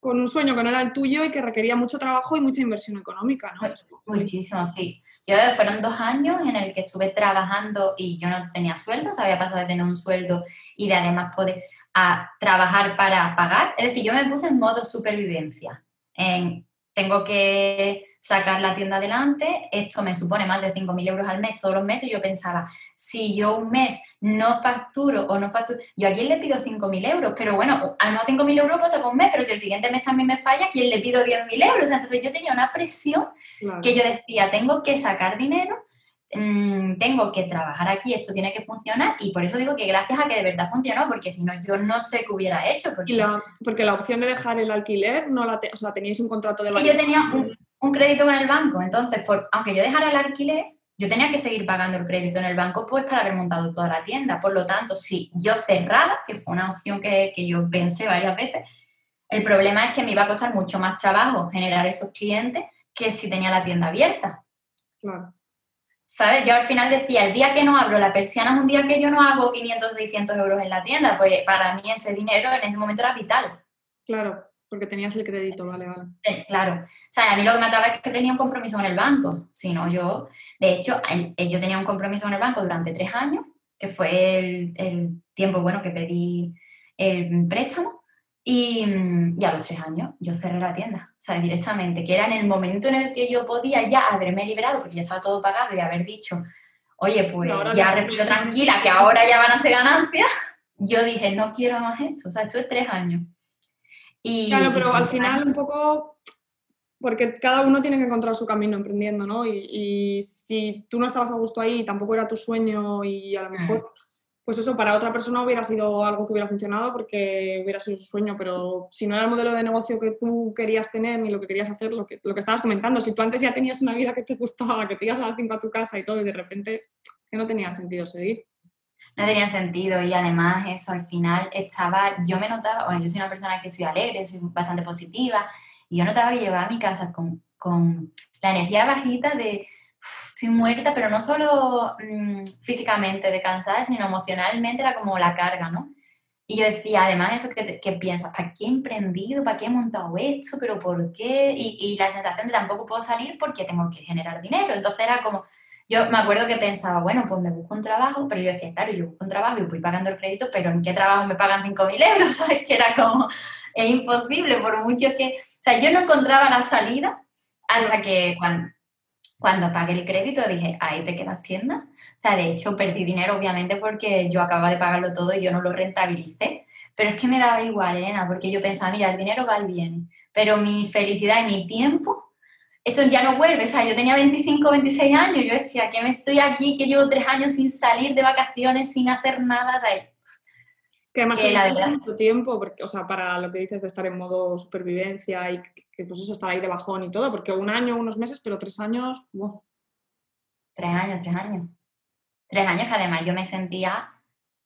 con un sueño que no era el tuyo y que requería mucho trabajo y mucha inversión económica, ¿no? Muchísimo, sí. Yo fueron dos años en el que estuve trabajando y yo no tenía sueldo, o había pasado de tener un sueldo y de además poder a trabajar para pagar. Es decir, yo me puse en modo supervivencia. En, tengo que sacar la tienda adelante, esto me supone más de 5.000 euros al mes todos los meses. Yo pensaba, si yo un mes no facturo o no facturo, yo a quién le pido 5.000 euros, pero bueno, a lo mejor 5.000 euros pasa con un mes, pero si el siguiente mes también me falla, ¿quién le pido 10.000 euros? Entonces yo tenía una presión que yo decía, tengo que sacar dinero, mmm, tengo que trabajar aquí, esto tiene que funcionar y por eso digo que gracias a que de verdad funcionó, porque si no yo no sé qué hubiera hecho. Porque la, porque la opción de dejar el alquiler, no la o sea, teníais un contrato de Y yo tenía un, un crédito con el banco, entonces, por, aunque yo dejara el alquiler, yo tenía que seguir pagando el crédito en el banco pues para haber montado toda la tienda. Por lo tanto, si yo cerraba, que fue una opción que, que, yo pensé varias veces, el problema es que me iba a costar mucho más trabajo generar esos clientes que si tenía la tienda abierta. Claro. ¿Sabes? Yo al final decía, el día que no abro la persiana es un día que yo no hago 500 o 600 euros en la tienda, pues para mí ese dinero en ese momento era vital. Claro. Porque tenías el crédito, vale, vale. claro. O sea, a mí lo que me mataba es que tenía un compromiso con el banco. Si no, yo, de hecho, yo tenía un compromiso con el banco durante tres años, que fue el, tiempo, bueno, que pedí el préstamo. Y, a los tres años yo cerré la tienda, o sea, directamente, que era en el momento en el que yo podía ya haberme liberado, porque ya estaba todo pagado y haber dicho, oye, pues ya respiro tranquila, que ahora ya van a ser ganancias, yo dije, no quiero más esto, o sea, esto es tres años claro, pero al final un poco, porque cada uno tiene que encontrar su camino emprendiendo, ¿no? Y, si tú no estabas a gusto ahí, tampoco era tu sueño y a lo mejor, pues eso, para otra persona hubiera sido algo que hubiera funcionado porque hubiera sido su sueño, pero si no era el modelo de negocio que tú querías tener ni lo que querías hacer, lo que, lo que estabas comentando, si tú antes ya tenías una vida que te gustaba, que te ibas a las 5 a tu casa y todo, y de repente es que no tenía sentido seguir no tenía sentido y además eso al final estaba, yo me notaba, bueno, yo soy una persona que soy alegre, soy bastante positiva y yo notaba que llegaba a mi casa con, con la energía bajita de estoy muerta, pero no solo mmm, físicamente de cansada, sino emocionalmente era como la carga, ¿no? Y yo decía, además, eso que, que piensas, ¿para qué he emprendido? ¿Para qué he montado esto? ¿Pero por qué? Y, y la sensación de tampoco puedo salir porque tengo que generar dinero. Entonces era como, yo me acuerdo que pensaba, bueno, pues me busco un trabajo, pero yo decía, claro, yo busco un trabajo y voy pagando el crédito, pero ¿en qué trabajo me pagan 5.000 euros? ¿Sabes? Que era como, es imposible, por mucho que, o sea, yo no encontraba la salida hasta que cuando, cuando pagué el crédito dije, ahí te quedas tienda. O sea, de hecho perdí dinero obviamente porque yo acababa de pagarlo todo y yo no lo rentabilicé. Pero es que me daba igual, Elena, porque yo pensaba, mira, el dinero va y viene, pero mi felicidad y mi tiempo esto ya no vuelve. O sea, yo tenía 25, 26 años, yo decía que me estoy aquí, que llevo tres años sin salir de vacaciones, sin hacer nada. Sea, que además que la mucho tiempo, porque, o sea, para lo que dices de estar en modo supervivencia y que pues eso, estar ahí de bajón y todo, porque un año, unos meses, pero tres años, Tres años, tres años. Tres años que además yo me sentía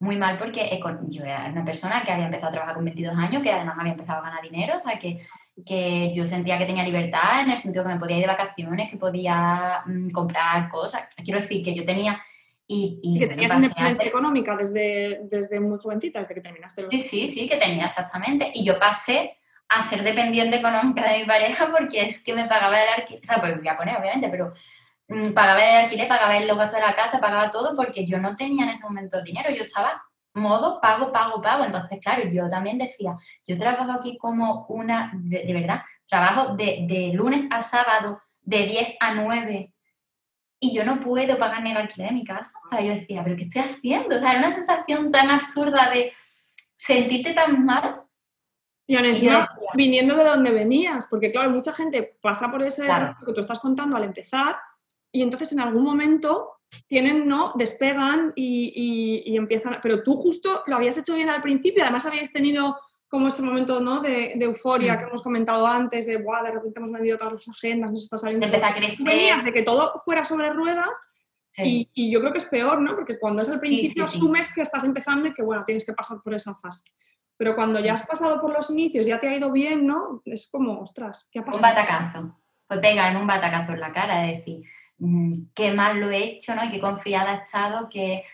muy mal porque yo era una persona que había empezado a trabajar con 22 años, que además había empezado a ganar dinero, o sea, que que yo sentía que tenía libertad en el sentido que me podía ir de vacaciones, que podía mm, comprar cosas. Quiero decir que yo tenía Y, que tenías independencia económica desde, desde muy jovencita, desde que terminaste los... Sí, sí, sí, que tenía exactamente. Y yo pasé a ser dependiente económica de mi pareja porque es que me pagaba el alquiler, o sea, pues vivía con él, obviamente, pero mm, pagaba el alquiler, pagaba el gastos de la casa, pagaba todo porque yo no tenía en ese momento dinero, yo estaba modo pago, pago, pago. Entonces, claro, yo también decía, yo trabajo aquí como una, de, de verdad, trabajo de, de, lunes a sábado, de 10 a 9, y yo no puedo pagar ni el alquiler de mi casa. O sea, yo decía, ¿pero qué estoy haciendo? O sea, era una sensación tan absurda de sentirte tan mal. Y ahora viniendo de donde venías, porque claro, mucha gente pasa por ese que tú estás contando al empezar, y entonces en algún momento tienen, ¿no? Despegan y, y, empiezan, pero tú justo lo habías hecho bien al principio, además habías tenido como ese momento ¿no? de, de euforia mm. que hemos comentado antes, de Buah, de repente hemos vendido todas las agendas, nos está saliendo. Empezó a crecer. de que todo fuera sobre ruedas. Y, y, yo creo que es peor, ¿no? Porque cuando es el principio asumes que estás empezando y que, bueno, tienes que pasar por esa fase. Pero cuando ya has pasado por los inicios, ya te ha ido bien, ¿no? Es como, ostras, ¿qué ha pasado? Un batacazo. Pues pegarme un batacazo en la cara, de decir, qué mal lo he hecho, ¿no? Y qué confiada he estado, que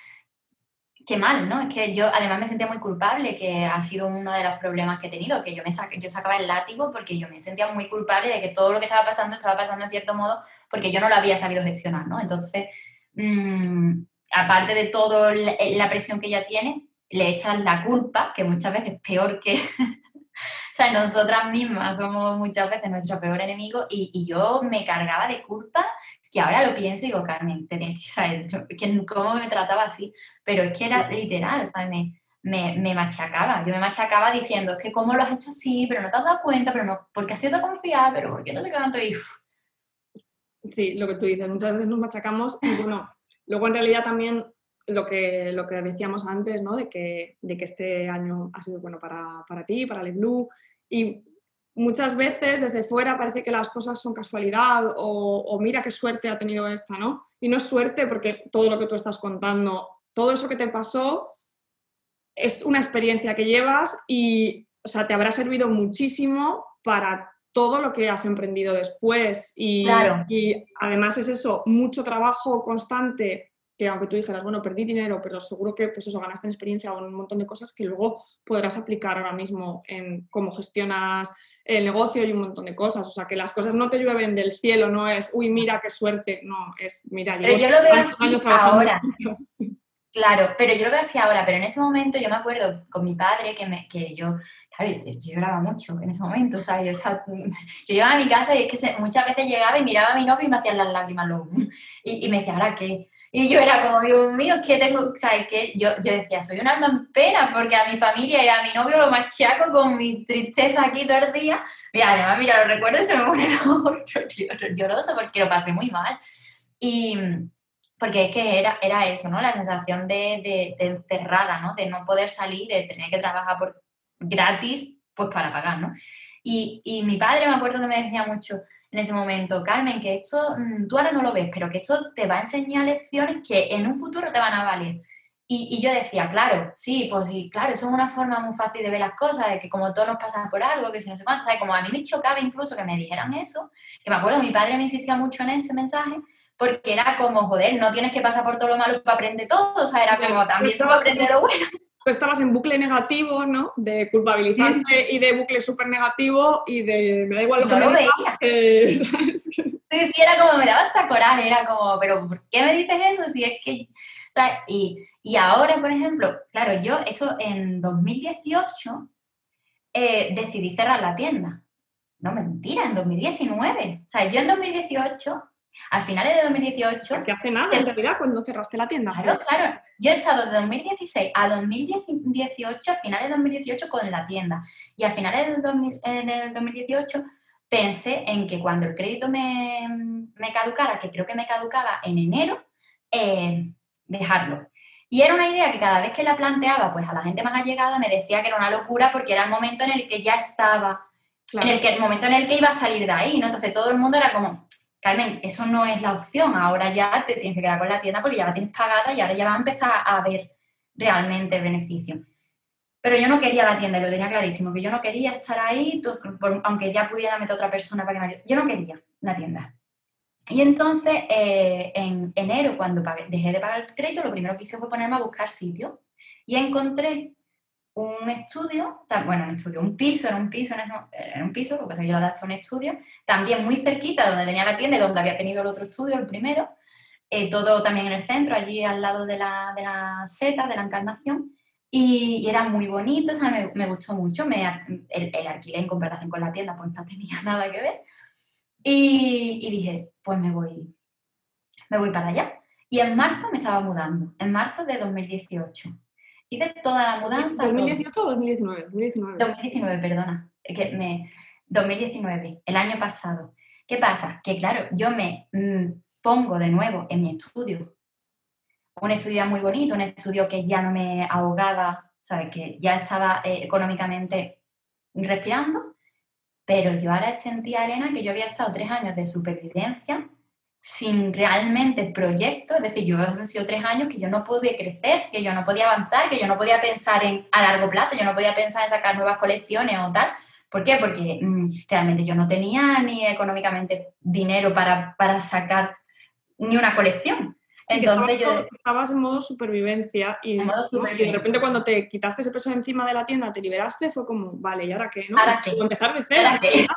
qué mal, ¿no? Es que yo además me sentía muy culpable, que ha sido uno de los problemas que he tenido, que yo me yo sacaba el látigo porque yo me sentía muy culpable de que todo lo que estaba pasando estaba pasando en cierto modo porque yo no lo había sabido gestionar, ¿no? Entonces, mm, aparte de toda la presión que ella tiene, le echan la culpa, que muchas veces es peor que... o sea, nosotras mismas somos muchas veces nuestro peor enemigo y, y yo me cargaba de culpa que ahora lo pienso y digo, Carmen, te tienes que saber cómo me trataba así, pero es que era literal, ¿sabes? Me, me, me, machacaba, yo me machacaba diciendo, es que cómo lo has hecho así, pero no te has dado cuenta, pero no, porque has sido confiada, pero porque no sé cuánto, y... Sí, lo que tú dices, muchas veces nos machacamos y bueno, luego en realidad también lo que, lo que decíamos antes, ¿no? De que, de que este año ha sido bueno para, para ti, para el Blue, y muchas veces desde fuera parece que las cosas son casualidad o, mira qué suerte ha tenido esta, ¿no? Y no es suerte porque todo lo que tú estás contando, todo eso que te pasó es una experiencia que llevas y, o sea, te habrá servido muchísimo para todo lo que has emprendido después. Y, y además es eso, mucho trabajo constante que aunque tú dijeras, bueno, perdí dinero, pero seguro que pues eso, ganaste en experiencia o en un montón de cosas que luego podrás aplicar ahora mismo en cómo gestionas el negocio y un montón de cosas. O sea, que las cosas no te llueven del cielo, no es, uy, mira qué suerte, no, es, mira, pero yo lo veo así ahora. Claro, pero yo lo veo así ahora, pero en ese momento yo me acuerdo con mi padre que, me, que yo, claro, yo, lloraba mucho en ese momento, o sea, yo, yo, llegaba a mi casa y es que muchas veces llegaba y miraba a mi novio y me hacían las lágrimas luego, y, y me decía, ahora qué, y yo era como, Dios mío, que tengo, ¿sabes qué? Yo, yo decía, soy una alma en pena porque a mi familia y a mi novio lo machaco con mi tristeza aquí todo el día. Y además, mira, lo recuerdo y se me pone lloroso porque lo pasé muy mal. Y porque es que era, era eso, ¿no? La sensación de, de, encerrada, ¿no? De no poder salir, de tener que trabajar gratis, pues para pagar, ¿no? Y, y mi padre me acuerdo que me decía mucho, en ese momento, Carmen, que esto mm, tú ahora no lo ves, pero que esto te va a enseñar lecciones que en un futuro te van a valer. Y, yo decía, claro, sí, pues sí, claro, eso es una forma muy fácil de ver las cosas, de que como todos nos pasan por algo, que si no sé cuánto, ¿sabes? Como a mí me chocaba incluso que me dijeran eso, que me acuerdo, mi padre me insistía mucho en ese mensaje, porque era como, joder, no tienes que pasar por todo lo malo para aprender todo, o sea, era como, también se va a aprender lo bueno tú estabas en bucle negativo, ¿no? De culpabilizarse y de bucle súper negativo y de me da igual lo que me digas. Sí, sí, era como, me daba hasta coraje, era como, pero ¿por qué me dices eso? Si es que, o sea, y, y ahora, por ejemplo, claro, yo eso en 2018 eh, decidí cerrar la tienda. No, mentira, en 2019. O sea, yo en 2018 al finales de 2018... ¿Qué hace nada, en realidad, cuando cerraste la tienda. Claro, claro. Yo he estado de 2016 a 2018, a finales de 2018, con la tienda. Y a finales de 2018 pensé en que cuando el crédito me, me, caducara, que creo que me caducaba en enero, eh, dejarlo. Y era una idea que cada vez que la planteaba, pues a la gente más allegada me decía que era una locura porque era el momento en el que ya estaba, en el que el momento en el que iba a salir de ahí, ¿no? Entonces todo el mundo era como, Carmen, eso no es la opción, ahora ya te tienes que quedar con la tienda porque ya la tienes pagada y ahora ya va a empezar a ver realmente beneficio. Pero yo no quería la tienda, y lo tenía clarísimo, que yo no quería estar ahí, aunque ya pudiera meter otra persona para que me ayude. Yo no quería la tienda. Y entonces, eh, en enero, cuando dejé de pagar el crédito, lo primero que hice fue ponerme a buscar sitio. Y encontré un estudio, bueno, un estudio, un piso, era un piso, era un piso, porque yo lo adapté a un estudio, también muy cerquita donde tenía la tienda y donde había tenido el otro estudio, el primero, eh, todo también en el centro, allí al lado de la, de la seta, de la encarnación, y, era muy bonito, o me, gustó mucho, el, el, alquiler en comparación con la tienda pues no tenía nada que ver, y, y dije, pues me voy, me voy para allá. Y en marzo me estaba mudando, en marzo de 2018. Hice toda la mudanza. ¿2018 o 2019? 2019. 2019, perdona. Que me, 2019, el año pasado. ¿Qué pasa? Que claro, yo me mm, pongo de nuevo en mi estudio. Un estudio muy bonito, un estudio que ya no me ahogaba, ¿sabes? Que ya estaba eh, económicamente respirando. Pero yo ahora sentía, Elena, que yo había estado tres años de supervivencia sin realmente proyecto, es decir, yo han sido tres años que yo no podía crecer, que yo no podía avanzar, que yo no podía pensar en, a largo plazo, yo no podía pensar en sacar nuevas colecciones o tal. ¿Por qué? Porque mm, realmente yo no tenía ni económicamente dinero para, para sacar ni una colección. Entonces yo... Estabas en modo supervivencia y, de repente cuando te quitaste ese peso encima de la tienda, te liberaste, fue como, vale, ¿y ahora qué? ¿no? ¿Ahora qué? empezar de cero.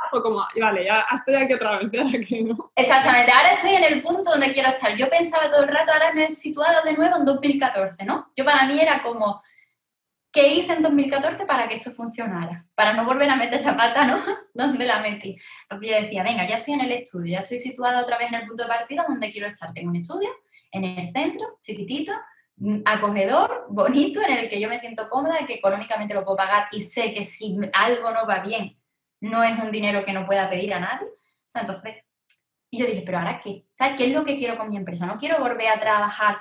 Fue como, vale, ya estoy aquí otra vez, ¿ahora qué? ¿no? Exactamente, ahora estoy en el punto donde quiero estar. Yo pensaba todo el rato, ahora me he situado de nuevo en 2014, ¿no? Yo para mí era como, ¿qué hice en 2014 para que esto funcionara? Para no volver a meter esa pata, ¿no? donde la metí. Entonces yo decía, venga, ya estoy en el estudio, ya estoy situada otra vez en el punto de partida donde quiero estar. Tengo un estudio en el centro, chiquitito, mm, acogedor, bonito, en el que yo me siento cómoda, que económicamente lo puedo pagar y sé que si algo no va bien, no es un dinero que no pueda pedir a nadie. O sea, entonces, y yo dije, pero ahora qué? ¿Sabes qué es lo que quiero con mi empresa? No quiero volver a trabajar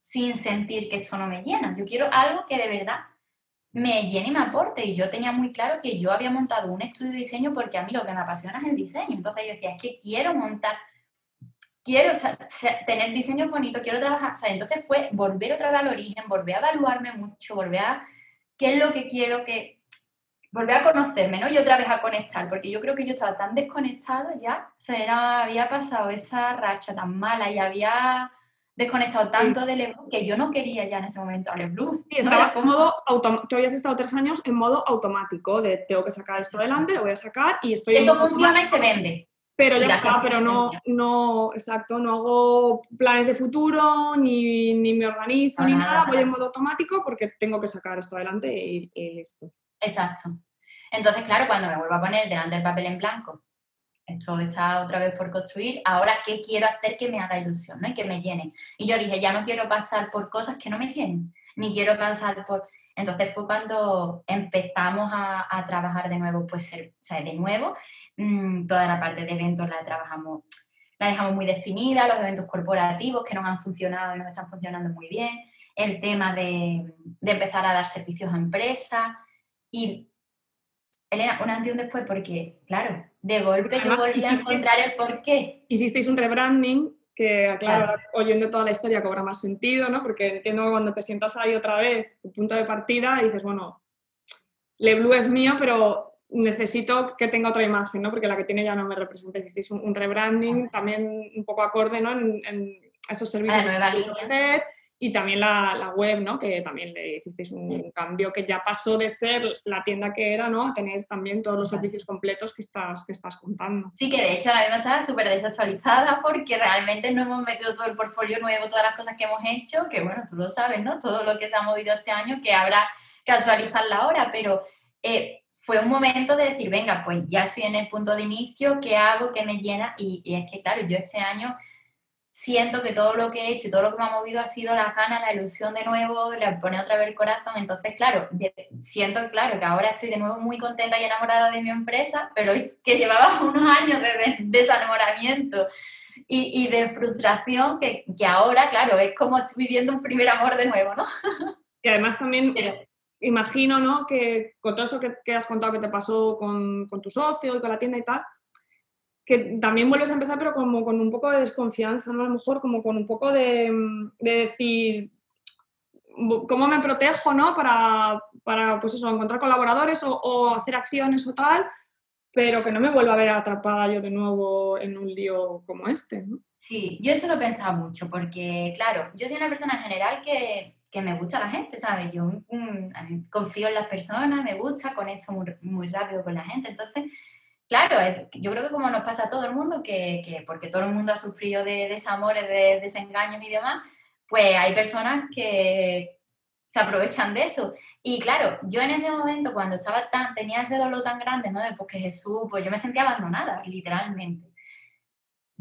sin sentir que esto no me llena. Yo quiero algo que de verdad me llene y me aporte. Y yo tenía muy claro que yo había montado un estudio de diseño porque a mí lo que me apasiona es el diseño. Entonces yo decía, es que quiero montar quiero tener diseño bonito, quiero trabajar, o sea, entonces fue volver otra vez al origen, volver a evaluarme mucho, volver a qué es lo que quiero que, volver a conocerme, ¿no? Y otra vez a conectar, porque yo creo que yo estaba tan desconectada ya, o sea, era, había pasado esa racha tan mala y había desconectado tanto de Leblu que yo no quería ya en ese momento a Leblu. Sí, estabas en modo automático, tú habías estado tres años en modo automático, de tengo que sacar esto adelante, lo voy a sacar y estoy... Esto funciona y se vende. Pero ya está, pero no, no, exacto, no hago planes de futuro, ni, ni me organizo, ni nada, voy en modo automático porque tengo que sacar esto adelante y, listo. Exacto. Entonces, claro, cuando me vuelvo a poner delante del papel en blanco, esto está otra vez por construir, ahora, ¿qué quiero hacer que me haga ilusión ¿no? y que me llene? Y yo dije, ya no quiero pasar por cosas que no me tienen, ni quiero pasar por... Entonces fue cuando empezamos a, a trabajar de nuevo, pues, o sea, de nuevo, Mm, toda la parte de eventos la trabajamos, la dejamos muy definida, los eventos corporativos que nos han funcionado y nos están funcionando muy bien, el tema de, de empezar a dar servicios a empresas y Elena, un antes y un después, porque, claro, de golpe yo volví a encontrar el porqué. Hicisteis un rebranding que, claro, oyendo toda la historia cobra más sentido, ¿no? Porque entiendo que cuando te sientas ahí otra vez, tu punto de partida, dices, bueno, LeBlue es mío, pero necesito que tenga otra imagen, ¿no? Porque la que tiene ya no me representa. Hicisteis un, rebranding también un poco acorde, ¿no? En, esos servicios de y también la, web, ¿no? Que también le hicisteis un cambio que ya pasó de ser la tienda que era, ¿no? A tener también todos los servicios completos que estás, que estás contando. Sí, que de hecho ahora mismo está súper desactualizada porque realmente no hemos metido todo el portfolio nuevo, todas las cosas que hemos hecho, que bueno, tú lo sabes, ¿no? Todo lo que se ha movido este año, que habrá que actualizarla ahora, pero... Eh, fue un momento de decir, venga, pues ya estoy en el punto de inicio, ¿qué hago? ¿Qué me llena? Y, es que, claro, yo este año siento que todo lo que he hecho y todo lo que me ha movido ha sido la gana, la ilusión de nuevo, le pone otra vez el corazón. Entonces, claro, siento, claro, que ahora estoy de nuevo muy contenta y enamorada de mi empresa, pero que llevaba unos años de desenamoramiento y, y, de frustración que, que, ahora, claro, es como estoy viviendo un primer amor de nuevo, ¿no? Y además también imagino, ¿no? Que con todo eso que, has contado que te pasó con, tu socio y con la tienda y tal, que también vuelves a empezar, pero como con un poco de desconfianza, ¿no? A lo mejor como con un poco de, decir, ¿cómo me protejo, ¿no? Para, para, pues eso, encontrar colaboradores o, hacer acciones o tal, pero que no me vuelva a ver atrapada yo de nuevo en un lío como este. Sí, yo eso lo he pensado mucho, porque claro, yo soy una persona en general que, que me gusta la gente, ¿sabes? Yo mm, confío en las personas, me gusta, conecto muy, muy rápido con la gente, entonces claro, yo creo que como nos pasa a todo el mundo, que, que porque todo el mundo ha sufrido de desamores, de desengaños y demás, pues hay personas que se aprovechan de eso. Y claro, yo en ese momento, cuando estaba tan, tenía ese dolor tan grande, ¿no? De pues que Jesús, pues yo me sentía abandonada, literalmente.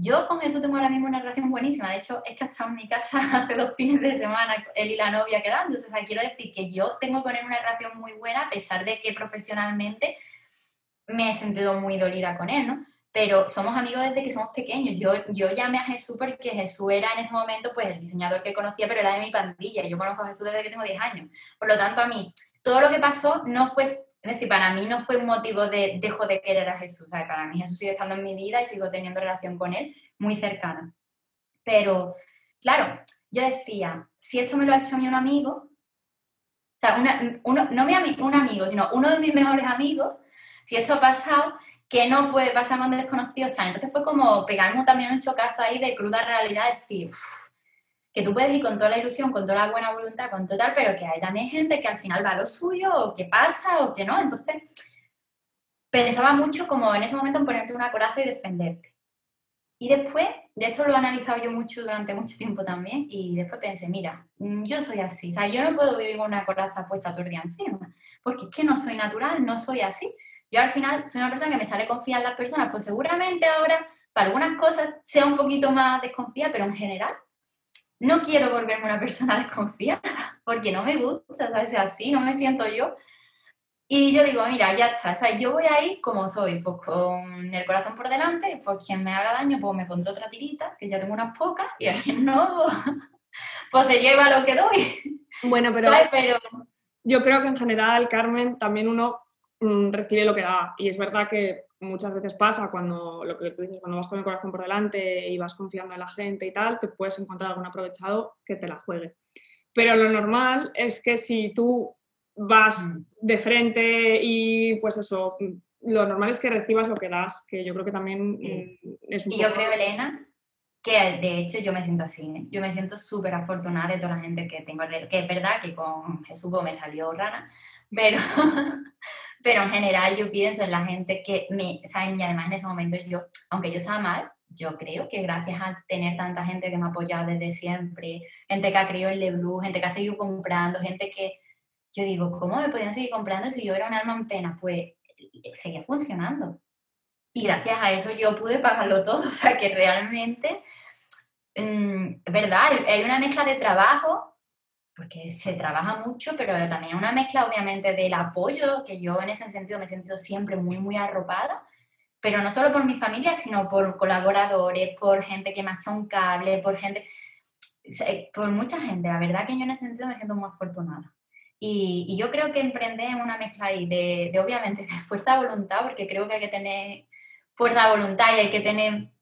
Yo con Jesús tengo ahora mismo una relación buenísima. De hecho, es que ha estado en mi casa hace dos fines de semana, él y la novia quedándose. O sea, quiero decir que yo tengo con él una relación muy buena, a pesar de que profesionalmente me he sentido muy dolida con él, ¿no? Pero somos amigos desde que somos pequeños. Yo, yo llamé a Jesús porque Jesús era en ese momento pues el diseñador que conocía, pero era de mi pandilla. Yo conozco a Jesús desde que tengo 10 años. Por lo tanto, a mí, todo lo que pasó no fue, es decir, para mí no fue un motivo de dejo de querer a Jesús. Para mí Jesús sigue estando en mi vida y sigo teniendo relación con él muy cercana. Pero, claro, yo decía, si esto me lo ha hecho a mí un amigo, o sea, uno, no mi, un amigo, sino uno de mis mejores amigos, si esto ha pasado, que no puede pasar con desconocidos. Entonces fue como pegarme también un chocazo ahí de cruda realidad, decir, que tú puedes ir con toda la ilusión, con toda la buena voluntad, con total, pero que hay también gente que al final va a lo suyo, o que pasa, o que no. Entonces pensaba mucho como en ese momento en ponerte una coraza y defenderte. Y después, de esto lo he analizado yo mucho durante mucho tiempo también, y después pensé, mira, mm, yo soy así, o sea, yo no puedo vivir con una coraza puesta todo el día encima, porque es que no soy natural, no soy así. Yo al final soy una persona que me sale confiar en las personas, pues seguramente ahora para algunas cosas sea un poquito más desconfiada, pero en general no quiero volverme una persona desconfiada porque no me gusta, ¿sabes? Así, no me siento yo. Y yo digo, mira, ya está, o yo voy ahí como soy, pues con el corazón por delante, pues quien me haga daño, pues me pondré otra tirita, que ya tengo unas pocas, y a quien no, pues se lleva lo que doy. Bueno, pero, pero yo creo que en general, Carmen, también uno recibe lo que da. Y es verdad que muchas veces pasa cuando lo que tú dices, cuando vas con el corazón por delante y vas confiando en la gente y tal, te puedes encontrar algún aprovechado que te la juegue. Pero lo normal es que si tú vas mm. de frente y pues eso, lo normal es que recibas lo que das, que yo creo que también mm, es un Y yo creo, Elena, que de hecho yo me siento así, ¿eh? yo me siento súper afortunada de toda la gente que tengo que es verdad que con Jesús me salió rara, pero, pero en general yo pienso en la gente que me, ¿saben? Y además en ese momento yo, aunque yo estaba mal, yo creo que gracias a tener tanta gente que me ha apoyado desde siempre, gente que ha creído en LeBlue, gente que ha seguido comprando, gente que yo digo, ¿cómo me podían seguir comprando si yo era un alma en pena? Pues seguía funcionando. Y gracias a eso yo pude pagarlo todo, o sea que realmente, mm, es verdad, hay una mezcla de trabajo porque se trabaja mucho, pero también una mezcla obviamente del apoyo, que yo en ese sentido me he sentido siempre muy, muy arropada, pero no solo por mi familia, sino por colaboradores, por gente que me ha echado un cable, por gente, por mucha gente. La verdad que yo en ese sentido me siento muy afortunada. Y, y yo creo que emprender en una mezcla ahí de, de, obviamente, de fuerza de voluntad, porque creo que hay que tener fuerza de voluntad y hay que tener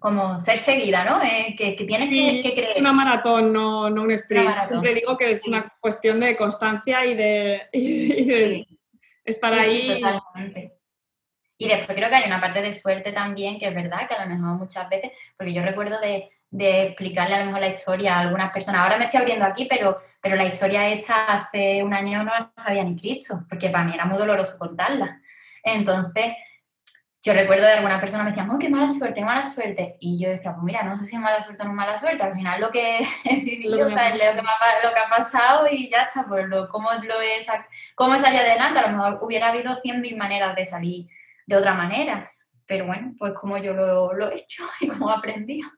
como ser seguida, ¿no? Eh, que, que, tienes que, creer. Es una maratón, no, no un sprint. Siempre digo que es una cuestión de constancia y de, estar ahí. totalmente. Y después creo que hay una parte de suerte también, que es verdad, que a lo mejor muchas veces, porque yo recuerdo de, de explicarle a lo mejor la historia a algunas personas. Ahora me estoy abriendo aquí, pero, pero la historia hecha hace un año no la sabía ni Cristo, porque para mí era muy doloroso contarla. Entonces, yo recuerdo de alguna persona me decía, oh, qué mala suerte, mala suerte. Y yo decía, pues mira, no sé si es mala suerte o no mala suerte. Al final lo que he vivido, lo, lo, que, lo que ha pasado y ya está, pues lo, cómo, lo he, cómo he salido adelante. A lo mejor hubiera habido cien mil maneras de salir de otra manera. Pero bueno, pues como yo lo, lo he hecho y como he aprendido.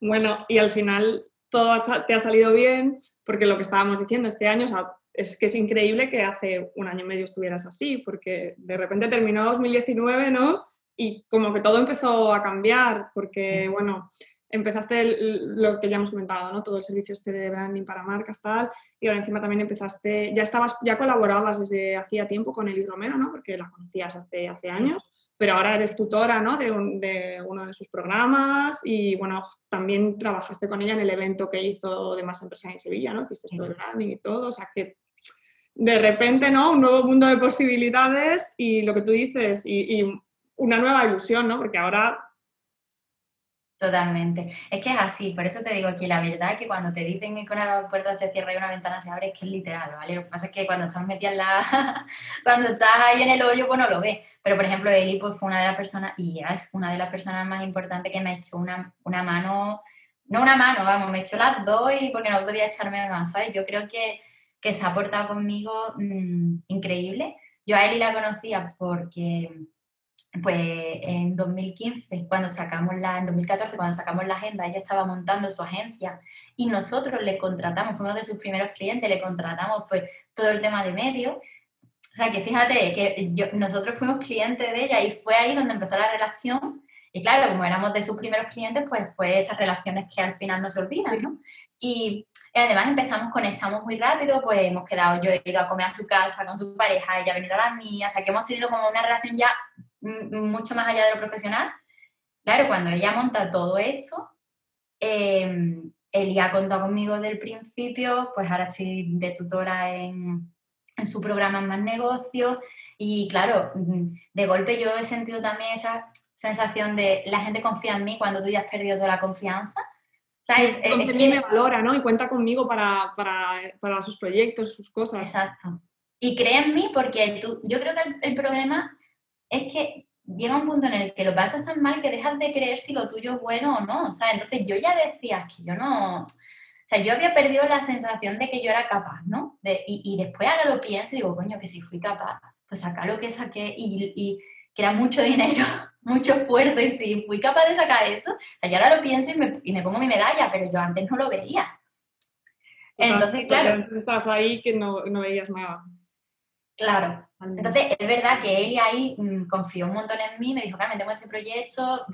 Bueno, y al final todo te ha salido bien, porque lo que estábamos diciendo este año, o sea, es que es increíble que hace un año y medio estuvieras así, porque de repente terminó 2019, ¿no? Y como que todo empezó a cambiar, porque, bueno, empezaste lo que ya hemos comentado, ¿no? Todo el servicio este de branding para marcas, tal, y ahora encima también empezaste, ya estabas, ya colaborabas desde hacía tiempo con Eli Romero, ¿no? Porque la conocías hace, hace años, pero ahora eres tutora, ¿no? De, de, uno de sus programas y, bueno, también trabajaste con ella en el evento que hizo de Más Empresa en Sevilla, ¿no? Hiciste todo el branding y todo, o sea que de repente, ¿no? Un nuevo mundo de posibilidades y lo que tú dices, y, una nueva ilusión, ¿no? Porque ahora Totalmente. Es que es así, por eso te digo que la verdad es que cuando te dicen que una puerta se cierra y una ventana se abre, es que es literal, ¿vale? Lo que pasa es que cuando estás metida en la... cuando estás ahí en el hoyo, pues no lo ves. Pero, por ejemplo, Eli pues, fue una de las personas, y es una de las personas más importantes que me ha hecho una, una mano, no una mano, vamos, me echó las dos y porque no podía echarme más, ¿sabes? Yo creo que, que se ha portado conmigo mm, increíble. Yo a Eli la conocía porque pues en 2015, cuando sacamos la, en 2014, cuando sacamos la agenda, ella estaba montando su agencia y nosotros le contratamos, fue uno de sus primeros clientes, le contratamos pues todo el tema de medios. O sea, que fíjate que nosotros fuimos clientes de ella y fue ahí donde empezó la relación. Y claro, como éramos de sus primeros clientes, pues fue estas relaciones que al final no se olvidan, ¿no? Y además empezamos, conectamos muy rápido, pues hemos quedado, yo he ido a comer a su casa con su pareja, ella ha venido a la mía, o sea que hemos tenido como una relación ya mucho más allá de lo profesional. Claro, cuando ella monta todo esto, eh, él ya ha contado conmigo desde el principio, pues ahora estoy de tutora en, en su programa Más Negocios y claro, de golpe yo he sentido también esa sensación de la gente confía en mí cuando tú ya has perdido toda la confianza. ¿Sabes? Es, que... me valora, ¿no? Y cuenta conmigo para, para, para, sus proyectos, sus cosas. Exacto. Y cree en mí porque tú, yo creo que el, el problema es que llega un punto en el que lo pasas tan mal que dejas de creer si lo tuyo es bueno o no. O sea, entonces yo ya decía que yo no. O sea, yo había perdido la sensación de que yo era capaz, ¿no? y, y, después ahora lo pienso y digo, coño, que si fui capaz, pues sacar lo que saqué y, y, que era mucho dinero, mucho esfuerzo, y si fui capaz de sacar eso, o sea, yo ahora lo pienso y me, y me pongo mi medalla, pero yo antes no lo veía. Entonces, claro. Entonces estabas ahí que no, no veías nada. Claro, entonces, es verdad que ella ahí mm, confió un montón en mí, me dijo, Carmen, tengo este proyecto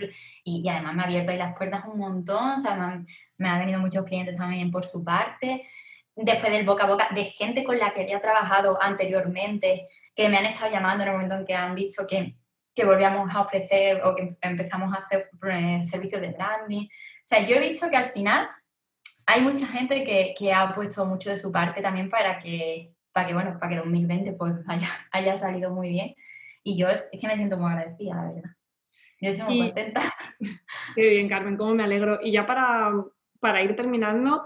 y, además me ha abierto ahí las puertas un montón, o sea, me han, me han, venido muchos clientes también por su parte. Después del boca a boca, de gente con la que había trabajado anteriormente, que me han estado llamando en el momento en que han visto que, que volvíamos a ofrecer o que empezamos a hacer eh, servicios de branding. O sea, yo he visto que al final hay mucha gente que, que ha puesto mucho de su parte también para que para que, bueno, para que 2020 pues haya, haya salido muy bien. Y yo es que me siento muy agradecida, la verdad. Yo estoy muy contenta. Qué bien, Carmen, cómo me alegro. Y ya para, para ir terminando,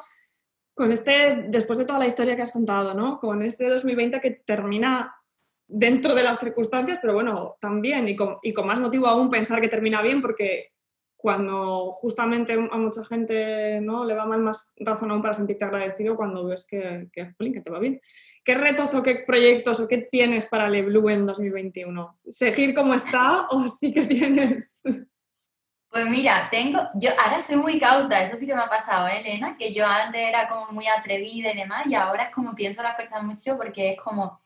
con este, después de toda la historia que has contado, ¿no? Con este 2020 que termina dentro de las circunstancias, pero bueno, también, y con, y con más motivo aún pensar que termina bien, porque cuando justamente a mucha gente ¿no? le va mal más razón aún para sentirte agradecido cuando ves que, que, que, te va bien. ¿Qué retos o qué proyectos o qué tienes para LeBlue en 2021? ¿Seguir como está o sí que tienes? Pues mira, tengo, yo ahora soy muy cauta, eso sí que me ha pasado, ¿eh, Elena, que yo antes era como muy atrevida y demás, y ahora es como pienso las cosas mucho porque es como,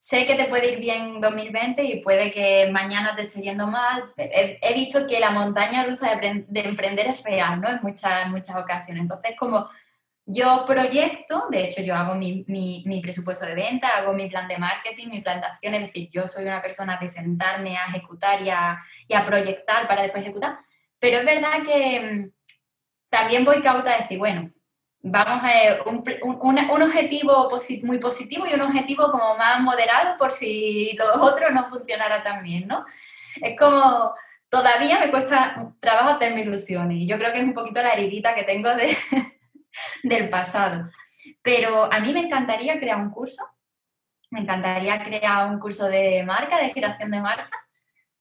sé que te puede ir bien 2020 y puede que mañana te esté yendo mal. He, visto que la montaña rusa de, emprender es real, ¿no? En muchas, muchas ocasiones. Entonces, como yo proyecto, de hecho yo hago mi, mi, presupuesto de venta, hago mi plan de marketing, mi plantación, es decir, yo soy una persona de sentarme a ejecutar y a, y a proyectar para después ejecutar, pero es verdad que mm, también voy cauta a decir, bueno, vamos a un, un, un, objetivo muy positivo y un objetivo como más moderado por si los otros no funcionara tan bien, ¿no? Es como, todavía me cuesta trabajo hacer mi ilusiones y yo creo que es un poquito la heridita que tengo de, del pasado. Pero a mí me encantaría crear un curso, me encantaría crear un curso de marca, de creación de marca.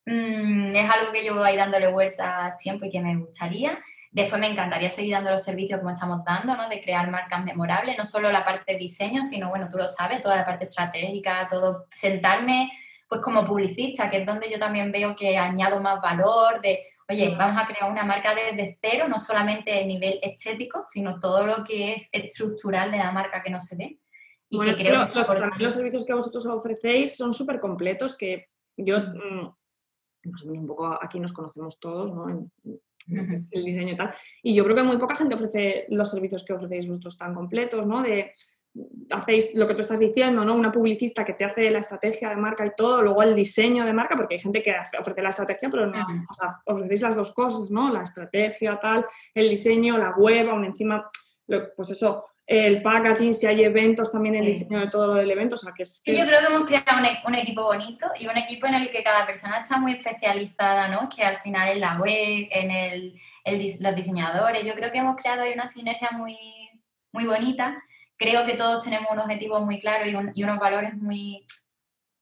Mm, es algo que llevo ahí dándole vuelta tiempo y que me gustaría. Después me encantaría seguir dando los servicios como estamos dando, ¿no? De crear marcas memorables, no solo la parte de diseño, sino, bueno, tú lo sabes, toda la parte estratégica, todo, sentarme pues como publicista, que es donde yo también veo que añado más valor, de, oye, vamos a crear una marca desde cero, no solamente a nivel estético, sino todo lo que es estructural de la marca que no se ve. Y que creo que los, los, servicios que vosotros ofrecéis son súper completos, que yo, mm, un poco aquí nos conocemos todos, ¿no? El diseño y tal. Y yo creo que muy poca gente ofrece los servicios que ofrecéis vosotros tan completos, ¿no? De, hacéis lo que tú estás diciendo, ¿no? Una publicista que te hace la estrategia de marca y todo, luego el diseño de marca, porque hay gente que ofrece la estrategia, pero no, o sea, ofrecéis las dos cosas, ¿no? La estrategia, tal, el diseño, la web, aún encima, pues eso, el packaging, si hay eventos, también el diseño de todo lo del evento. O sea, que es Yo creo que hemos creado e-, un, equipo bonito y un equipo en el que cada persona está muy especializada, ¿no? Que al final en la web, en el, los diseñadores, yo creo que hemos creado ahí una sinergia muy, muy bonita. Creo que todos tenemos un objetivo muy claro y, y unos valores muy,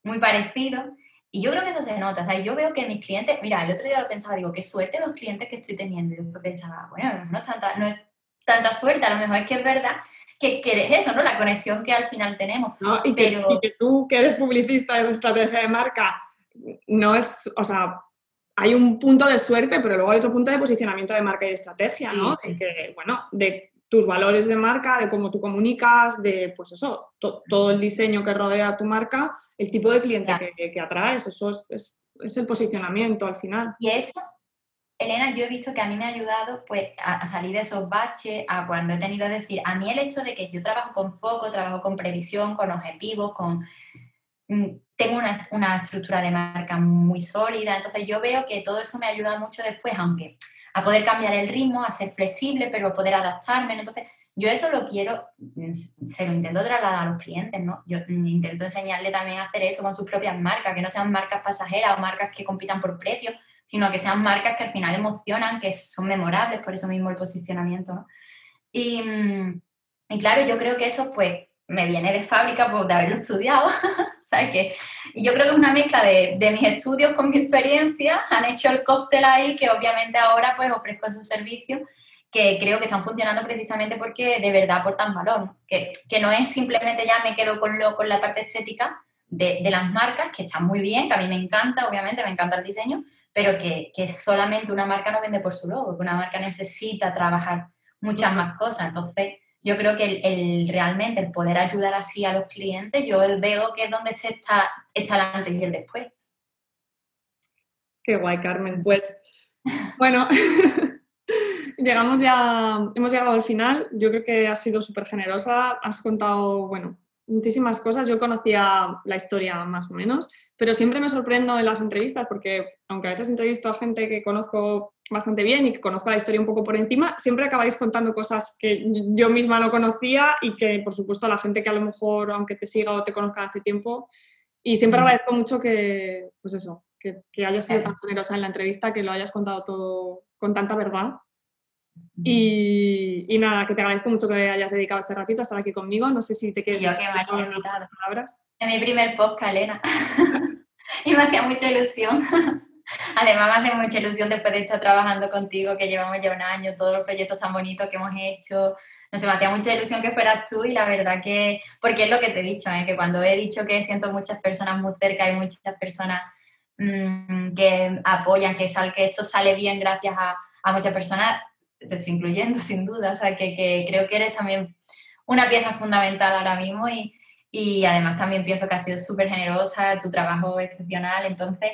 muy parecidos. Y yo creo que eso se nota. O sea, yo veo que mis clientes, mira, el otro día lo pensaba, digo, qué suerte los clientes que estoy teniendo. Y después pensaba, bueno, no es tanta, no es tanta suerte, a lo mejor es que es verdad que, que es eso, ¿no? La conexión que al final tenemos. No, y, que, tú, que eres publicista de estrategia de marca, no es, o sea, hay un punto de suerte, pero luego hay otro punto de posicionamiento de marca y estrategia, ¿no? De que, bueno, de tus valores de marca, de cómo tú comunicas, de, pues eso, todo el diseño que rodea tu marca, el tipo de cliente que, que, atraes, eso es, es, es, el posicionamiento al final. Y eso Elena, yo he visto que a mí me ha ayudado pues, a, salir de esos baches, a cuando he tenido, que decir, a mí el hecho de que yo trabajo con foco, trabajo con previsión, con objetivos, con mm, tengo una, una, estructura de marca muy sólida, entonces yo veo que todo eso me ayuda mucho después, aunque a poder cambiar el ritmo, a ser flexible, pero a poder adaptarme. Entonces, yo eso lo quiero, mm, se lo intento trasladar a los clientes, ¿no? Yo mm, intento enseñarle también a hacer eso con sus propias marcas, que no sean marcas pasajeras o marcas que compitan por precio, sino que sean marcas que al final emocionan, que son memorables, por eso mismo el posicionamiento, mm, y claro, yo creo que eso pues me viene de fábrica por de haberlo estudiado, ¿sabes qué? Y yo creo que es una mezcla de, mis estudios con mi experiencia, han hecho el cóctel ahí que obviamente ahora pues ofrezco esos servicios que creo que están funcionando precisamente porque de verdad aportan valor, que, que no es simplemente ya me quedo con, lo, con la parte estética de, de, las marcas, que están muy bien, que a mí me encanta, obviamente me encanta el diseño, pero que, que, solamente una marca no vende por su logo, que una marca necesita trabajar muchas más cosas. Entonces, yo creo que el, realmente el poder ayudar así a los clientes, yo veo que es donde se está, está el antes y el después. Qué guay, Carmen. Pues, bueno, llegamos ya, hemos llegado al final. Yo creo que has sido súper generosa, has contado, bueno, muchísimas cosas. Yo conocía la historia más o menos, pero siempre me sorprendo en las entrevistas porque, aunque a veces entrevisto a gente que conozco bastante bien y que conozco la historia un poco por encima, siempre acabáis contando cosas que yo misma no conocía y que, por supuesto, la gente que a lo mejor, aunque te siga o te conozca hace tiempo, y siempre agradezco mucho que, pues eso, que, que hayas sido tan generosa en la entrevista, que lo hayas contado todo con tanta verdad y, nada, que te agradezco mucho que hayas dedicado este ratito a estar aquí conmigo. No sé si te quieres. Yo que me hayas invitado. Palabras. En mi primer podcast, Elena. y me hacía mucha ilusión. Además, me hace mucha ilusión después de estar trabajando contigo, que llevamos ya un año, todos los proyectos tan bonitos que hemos hecho. No sé, me hacía mucha ilusión que fueras tú y la verdad que, porque es lo que te he dicho, ¿eh? que cuando he dicho que siento muchas personas muy cerca y muchas personas mmm, que apoyan, que, sal, que esto sale bien gracias a, a muchas personas, te estoy incluyendo sin duda, o sea, que, que, creo que eres también una pieza fundamental ahora mismo y, y además también pienso que has sido súper generosa, tu trabajo excepcional, entonces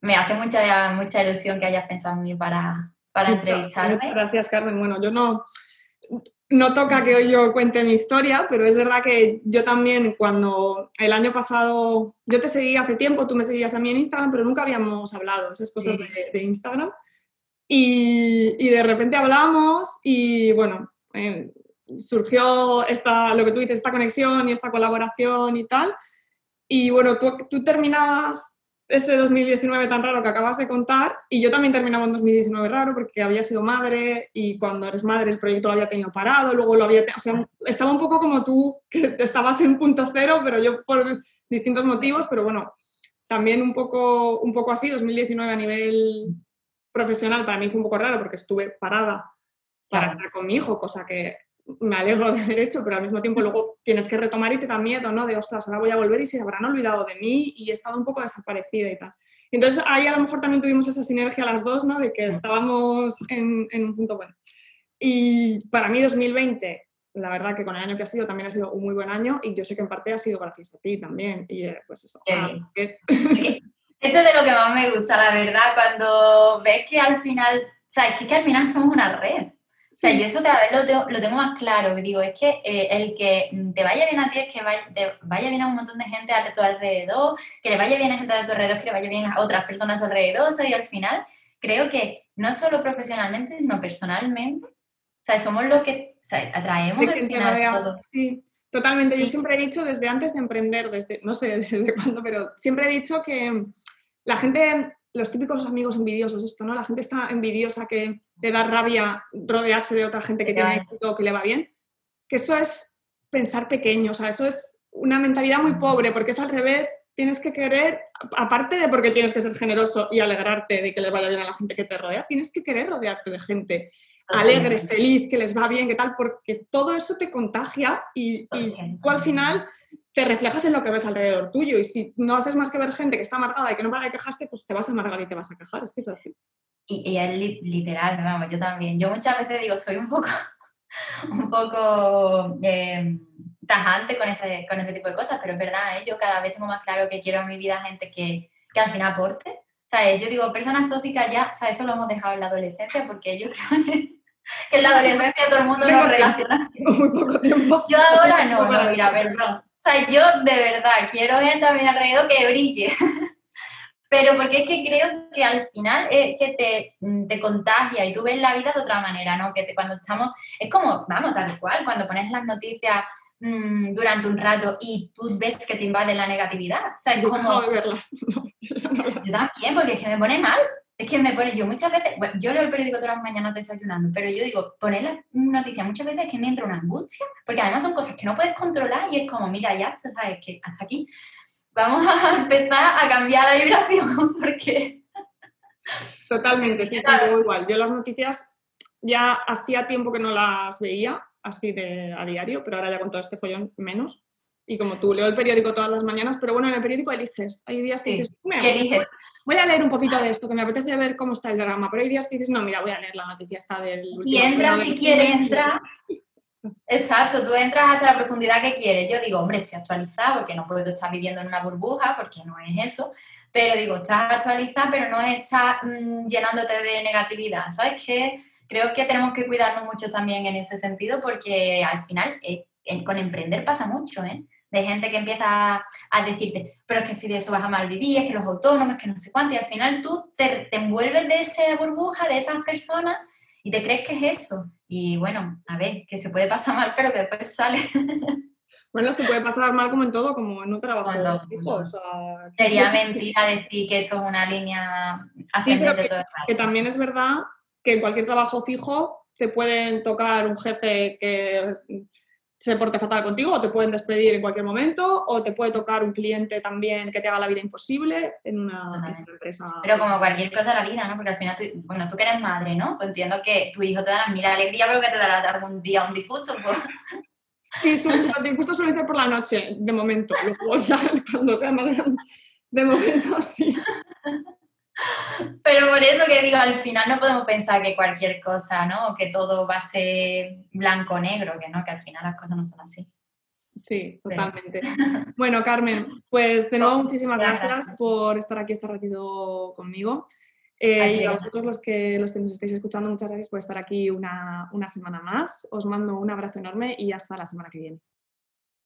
me hace mucha, mucha ilusión que hayas pensado en mí para, para entrevistarme. Muchas gracias, Carmen. Bueno, yo no, no toca que hoy yo cuente mi historia, pero es verdad que yo también cuando el año pasado, yo te seguí hace tiempo, tú me seguías a mí en Instagram, pero nunca habíamos hablado esas cosas de, de, Instagram. Y, de repente hablamos y bueno, eh, surgió esta, lo que tú dices, esta conexión y esta colaboración y tal. Y bueno, tú, tú terminabas ese 2019 tan raro que acabas de contar y yo también terminaba en 2019 raro porque había sido madre y cuando eres madre el proyecto lo había tenido parado, luego lo había, o sea, estaba un poco como tú, que estabas en punto cero, pero yo por distintos motivos, pero bueno, también un poco, un poco así, 2019 a nivel profesional para mí fue un poco raro porque estuve parada para estar con mi hijo, cosa que me alegro de haber hecho, pero al mismo tiempo luego tienes que retomar y te da miedo, ¿no? De, ostras, ahora voy a volver y se habrán olvidado de mí y he estado un poco desaparecida y tal. Entonces ahí a lo mejor también tuvimos esa sinergia las dos, ¿no? De que estábamos en, en un punto bueno. Y para mí 2020, la verdad que con el año que ha sido también ha sido un muy buen año y yo sé que en parte ha sido gracias a ti también. Y eh, pues eso. Esto es de lo que más me gusta, la verdad, cuando ves que al final, o sea, es que, al final somos una red. O sea, yo eso cada vez lo tengo, lo tengo más claro, digo, es que eh, el que te vaya bien a ti es que vaya, vaya, bien a un montón de gente a tu alrededor, que le vaya bien a gente de tu alrededor, que le vaya bien a otras personas alrededor, o sea, y al final creo que no solo profesionalmente, sino personalmente, sea, somos lo que atraemos al final Sí, totalmente. Yo siempre he dicho desde antes de emprender, desde, no sé desde cuándo, pero siempre he dicho que la gente, los típicos amigos envidiosos, esto, ¿no? La gente está envidiosa que le da rabia rodearse de otra gente que tiene éxito que le va bien. Que eso es pensar pequeño, o sea, eso es una mentalidad muy pobre, porque es al revés, tienes que querer, aparte de porque tienes que ser generoso y alegrarte de que le vaya bien a la gente que te rodea, tienes que querer rodearte de gente alegre, feliz, que les va bien, que tal, porque todo eso te contagia y, tú al final te reflejas en lo que ves alrededor tuyo. Y si no haces más que ver gente que está amargada y que no para de quejarse, pues te vas a amargar y te vas a quejar. Es que es así. Y, es literal, vamos, yo también. Yo muchas veces digo, soy un poco, un poco em, tajante con ese, con ese tipo de cosas, pero es verdad, ¿eh? yo cada vez tengo más claro que quiero en mi vida gente que, que al final aporte. ¿Sabes? Yo digo, personas tóxicas ya, ¿sabes? Eso lo hemos dejado en la adolescencia porque yo creo que, en la adolescencia todo el mundo nos relaciona. Muy poco tiempo. Yo ahora no, no, mira, perdón. O sea, yo de verdad quiero gente a mi alrededor que brille. Pero porque es que creo que al final es que te, te, contagia y tú ves la vida de otra manera, ¿no? Que cuando estamos, es como, vamos, tal cual, cuando pones las noticias Mm, durante un rato y tú ves que te invade la negatividad. O sea, yo como... de verlas. yo, también, porque es que me pone mal. Es que me pone, yo muchas veces, bueno, yo leo el periódico todas las mañanas desayunando, pero yo digo, poner la noticia muchas veces que me entra una angustia, porque además son cosas que no puedes controlar y es como, mira, ya, ¿sabes? Que hasta aquí vamos a empezar a cambiar la vibración, porque... Totalmente, sí, sí, igual. Yo las noticias ya hacía tiempo que no las veía, así de a diario, pero ahora ya con todo este follón menos. Y como tú, leo el periódico todas las mañanas, pero bueno, en el periódico eliges. Hay días que dices, eliges. Voy a leer un poquito de esto, que me apetece ver cómo está el drama, pero hay días que dices, no, mira, voy a leer la noticia esta del. Y entras si quieres entrar. Exacto, tú entras hasta la profundidad que quieres. Yo digo, hombre, estoy actualizada porque no puedo estar viviendo en una burbuja, porque no es eso. Pero digo, estás actualizada, pero no estás mm, llenándote de negatividad. ¿Sabes qué? creo que tenemos que cuidarnos mucho también en ese sentido porque al final eh, con emprender pasa mucho, ¿eh? De gente que empieza a, decirte, pero es que si de eso vas a mal vivir, es que los autónomos, que no sé cuánto, y al final tú te, te envuelves de esa burbuja, de esas personas, y te crees que es eso. Y bueno, a ver, que se puede pasar mal, pero que después sale. Bueno, se puede pasar mal como en todo, como en un trabajo Sería mentira decir que esto es una línea ascendente sí, que, que también es verdad que en cualquier trabajo fijo te pueden tocar un jefe que se porte fatal contigo o te pueden despedir en cualquier momento o te puede tocar un cliente también que te haga la vida imposible en una, empresa. Pero como cualquier cosa de la vida, ¿no? Porque al final, tú, bueno, tú que eres madre, ¿no? Pues entiendo que tu hijo te dará mil alegría, pero que te dará algún día un disgusto. Pues. Sí, los disgustos suelen ser por la noche, de momento. o sea, cuando sea más grande, de momento sí. Pero por eso que digo, al final no podemos pensar que cualquier cosa, ¿no? Que todo va a ser blanco o negro, que no, que al final las cosas no son así. Sí, totalmente. Bueno, Carmen, pues de nuevo muchísimas gracias, por estar aquí este ratito conmigo. Eh, y a vosotros los que, los que nos estáis escuchando, muchas gracias por estar aquí una, una semana más. Os mando un abrazo enorme y hasta la semana que viene.